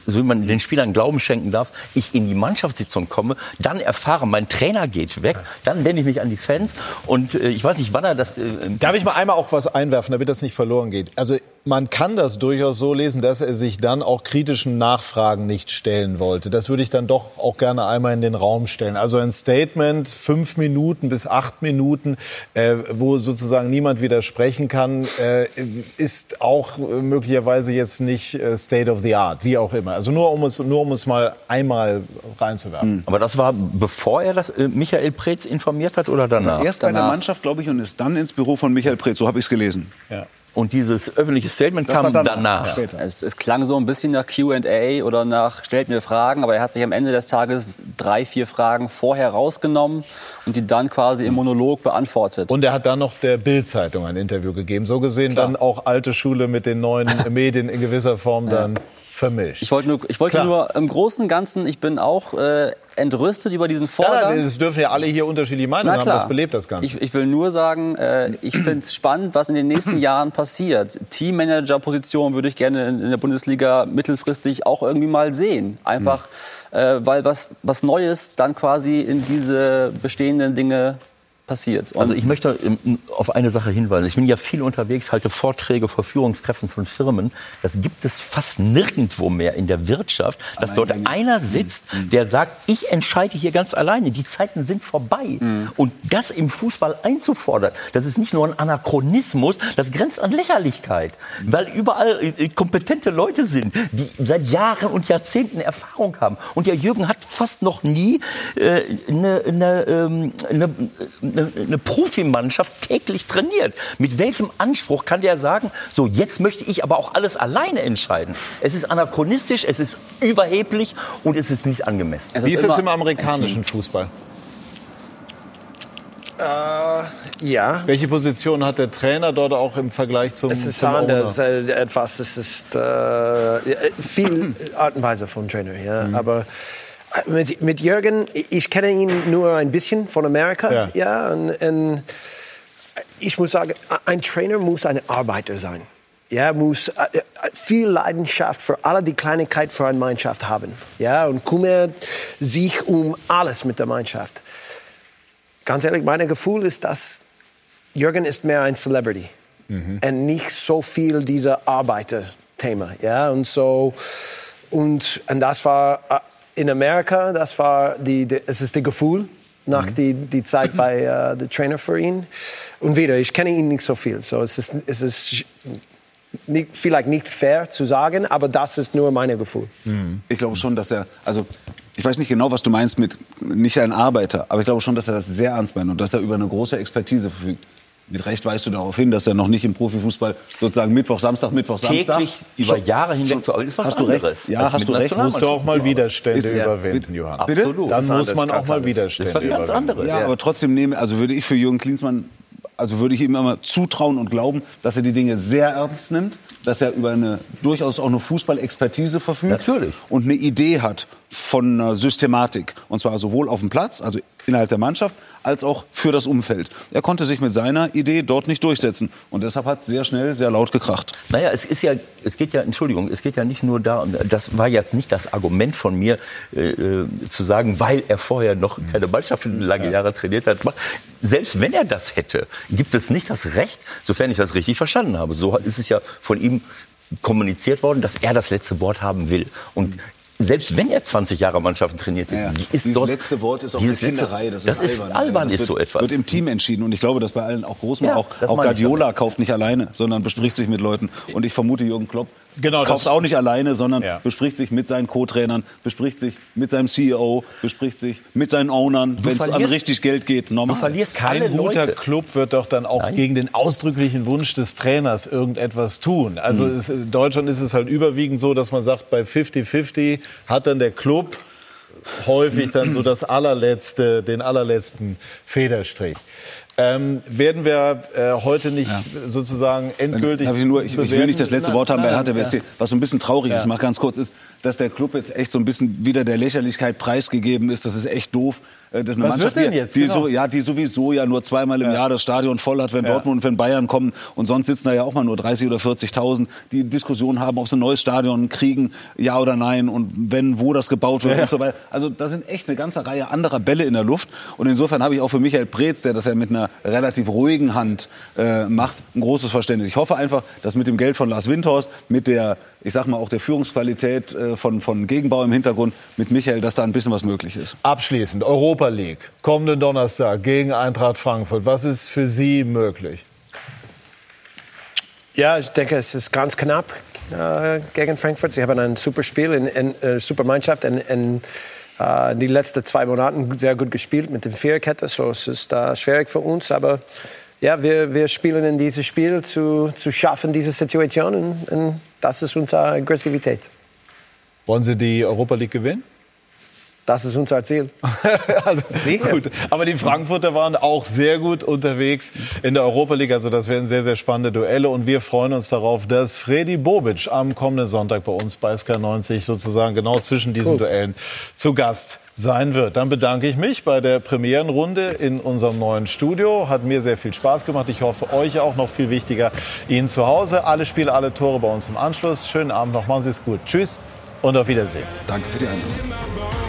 so wie man den Spielern Glauben schenken darf, ich in die Mannschaftssitzung komme, dann erfahre, mein Trainer geht weg, dann wende ich mich an die Fans und äh, ich weiß nicht, wann er das... Äh, Darf ich mal einmal auch was einwerfen, damit das nicht verloren geht? Also man kann das durchaus so lesen, dass er sich dann auch kritischen Nachfragen nicht stellen wollte. Das würde ich dann doch auch gerne einmal in den Raum stellen. Also ein Statement, fünf Minuten bis acht Minuten, äh, wo sozusagen niemand widersprechen kann, äh, ist auch möglicherweise jetzt nicht äh, State of the Art, wie auch immer. Also nur um es, nur um es mal einmal reinzuwerfen. Aber das war, bevor er das äh, Michael Preetz informiert hat oder danach? Erst bei der Mannschaft, glaube ich, und ist dann ins Büro von Michael Preetz. So habe ich es gelesen. Und dieses öffentliche Statement Das kam danach. danach. Es, es klang so ein bisschen nach Q&A oder nach stellt mir Fragen, aber er hat sich am Ende des Tages drei, vier Fragen vorher rausgenommen und die dann quasi im Monolog beantwortet. Und er hat dann noch der Bild-Zeitung ein Interview gegeben. So gesehen dann auch alte Schule mit den neuen Medien in gewisser Form dann vermischt. Ich wollte nur, ich wollte Klar. nur im Großen und Ganzen, ich bin auch äh, entrüstet über diesen Ja, Vorgang. nein, es dürfen ja alle hier unterschiedliche Meinungen haben, das belebt das Ganze. Ich, ich will nur sagen, äh, ich finde es spannend, was in den nächsten Jahren passiert. Teammanager-Position würde ich gerne in, in der Bundesliga mittelfristig auch irgendwie mal sehen. Einfach, äh, weil was, was Neues dann quasi in diese bestehenden Dinge passiert. Und Also ich möchte auf eine Sache hinweisen. Ich bin ja viel unterwegs, halte Vorträge vor Führungskräften von Firmen. Das gibt es fast nirgendwo mehr in der Wirtschaft, dass dort einer sitzt, der sagt, ich entscheide hier ganz alleine. Die Zeiten sind vorbei. Und das im Fußball einzufordern, das ist nicht nur ein Anachronismus, das grenzt an Lächerlichkeit. Weil überall äh, kompetente Leute sind, die seit Jahren und Jahrzehnten Erfahrung haben. Und der Jürgen hat fast noch nie äh, eine, eine, ähm, eine, eine, eine Profimannschaft täglich trainiert. Mit welchem Anspruch kann der sagen, so jetzt möchte ich aber auch alles alleine entscheiden? Es ist anachronistisch, es ist überheblich und es ist nicht angemessen. Wie ist es im amerikanischen Fußball? Äh, ja. Welche Position hat der Trainer dort auch im Vergleich zum Es ist zum anders, Owner? äh, etwas, es ist äh, viel Art und Weise von Trainer, ja. Mhm. Aber äh, mit, mit Jürgen, ich kenne ihn nur ein bisschen von Amerika, Ja. ja. und, und ich muss sagen, ein Trainer muss ein Arbeiter sein. Ja, muss äh, äh, viel Leidenschaft für alle die Kleinigkeit für eine Mannschaft haben. Ja, und kümmert sich um alles mit der Mannschaft. Ganz ehrlich, mein Gefühl ist, dass Jürgen ist mehr ein Celebrity und nicht so viel dieser Arbeiter-Thema. Ja, und so und, und das war äh, in Amerika, das war die, die es ist das Gefühl nach die, die Zeit bei äh, der Trainer für ihn. Und wieder, ich kenne ihn nicht so viel, so es ist es ist nicht, vielleicht nicht fair zu sagen, aber das ist nur mein Gefühl. Ich glaube schon, dass er, also ich weiß nicht genau, was du meinst mit nicht ein Arbeiter, aber ich glaube schon, dass er das sehr ernst meint und dass er über eine große Expertise verfügt. Mit Recht weist du darauf hin, dass er noch nicht im Profifußball sozusagen Mittwoch, Samstag, Mittwoch, Samstag. Täglich über Jahre hinweg zu arbeiten, ist was hast du recht. anderes. Ja, als hast du recht. Musst du auch mal. Widerstände Ist- ja. überwinden, Johann. Bitte? Absolut. Dann muss man auch mal. Widerstände Das ist was ganz anderes. Ja, aber trotzdem nehme, also würde ich für Jürgen Klinsmann, also würde ich ihm immer zutrauen und glauben, dass er die Dinge sehr ernst nimmt, dass er über eine durchaus auch eine Fußballexpertise verfügt. Natürlich. Und eine Idee hat von einer Systematik. Und zwar sowohl auf dem Platz, also innerhalb der Mannschaft, als auch für das Umfeld. Er konnte sich mit seiner Idee dort nicht durchsetzen. Und deshalb hat es sehr schnell, sehr laut gekracht. Naja, es ist ja, es geht ja, Entschuldigung, es geht ja nicht nur da, das war jetzt nicht das Argument von mir, äh, äh, zu sagen, weil er vorher noch keine Mannschaft lange Jahre trainiert hat. Selbst wenn er das hätte, gibt es nicht das Recht, sofern ich das richtig verstanden habe. So ist es ja von ihm kommuniziert worden, dass er das letzte Wort haben will. Und selbst wenn er 20 Jahre Mannschaften trainiert, Ja, ist dieses dort letzte Wort ist auch eine Kinderei. Das ist das ist albern. albern, Das ist wird, so etwas. Wird im Team entschieden und ich glaube, dass bei allen auch Großen, Ja, auch, das auch Guardiola kauft nicht alleine, sondern bespricht sich mit Leuten. Und ich vermute, Jürgen Klopp Genau, das- kauft auch nicht alleine, sondern Ja. bespricht sich mit seinen Co-Trainern, bespricht sich mit seinem CEO, bespricht sich mit seinen Ownern, wenn es an richtig Geld geht. Normal. Du verlierst Kein alle guter Leute. Club wird doch dann auch gegen den ausdrücklichen Wunsch des Trainers irgendetwas tun. Also Hm. es, in Deutschland ist es halt überwiegend so, dass man sagt, bei 50-50 hat dann der Club häufig dann so das allerletzte, den allerletzten Federstrich. Ähm, werden wir äh, heute nicht sozusagen endgültig. Ich, nur, ich, ich will nicht das letzte Nein, Wort haben bei nein, Hertha ja. BSC. Was so ein bisschen traurig Ja. ist, mach ganz kurz, ist, dass der Club jetzt echt so ein bisschen wieder der Lächerlichkeit preisgegeben ist. Das ist echt doof. Äh, Das ist eine Was Mannschaft, wird denn jetzt? die, Genau. so, ja, die sowieso ja nur zweimal im Jahr das Stadion voll hat, wenn Ja. Dortmund und wenn Bayern kommen. Und sonst sitzen da ja auch mal nur 30 oder 40.000, die Diskussionen haben, ob sie ein neues Stadion kriegen, ja oder nein. Und wenn, wo das gebaut wird Ja. und so weiter. Also da sind echt eine ganze Reihe anderer Bälle in der Luft. Und insofern habe ich auch für Michael Preetz, der das ja mit einer relativ ruhigen Hand äh, macht, ein großes Verständnis. Ich hoffe einfach, dass mit dem Geld von Lars Windhorst, mit der, ich sag mal, auch der Führungsqualität äh, von, von Gegenbau im Hintergrund, mit Michael, dass da ein bisschen was möglich ist. Abschließend, Europa League, kommenden Donnerstag gegen Eintracht Frankfurt. Was ist für Sie möglich? Ja, ich denke, es ist ganz knapp äh, gegen Frankfurt. Sie haben ein super Spiel, in, in, äh, super Mannschaft in, in äh, die letzten zwei Monaten sehr gut gespielt mit der Viererkette. So es ist äh, schwierig für uns, aber ja, wir, wir spielen in dieses Spiel zu, zu schaffen, diese Situation und, und das ist unsere Aggressivität. Wollen Sie die Europa League gewinnen? Das ist unser Ziel. also, Gut. Aber die Frankfurter waren auch sehr gut unterwegs in der Europa League. Also das werden sehr, sehr spannende Duelle. Und wir freuen uns darauf, dass Freddy Bobic am kommenden Sonntag bei uns bei SK90 sozusagen genau zwischen diesen Cool. Duellen zu Gast sein wird. Dann bedanke ich mich bei der Premierenrunde in unserem neuen Studio. Hat mir sehr viel Spaß gemacht. Ich hoffe, euch auch noch viel wichtiger. Ihnen zu Hause. Alle Spiele, alle Tore bei uns im Anschluss. Schönen Abend noch. Machen Sie es gut. Tschüss und auf Wiedersehen. Danke für die Einladung.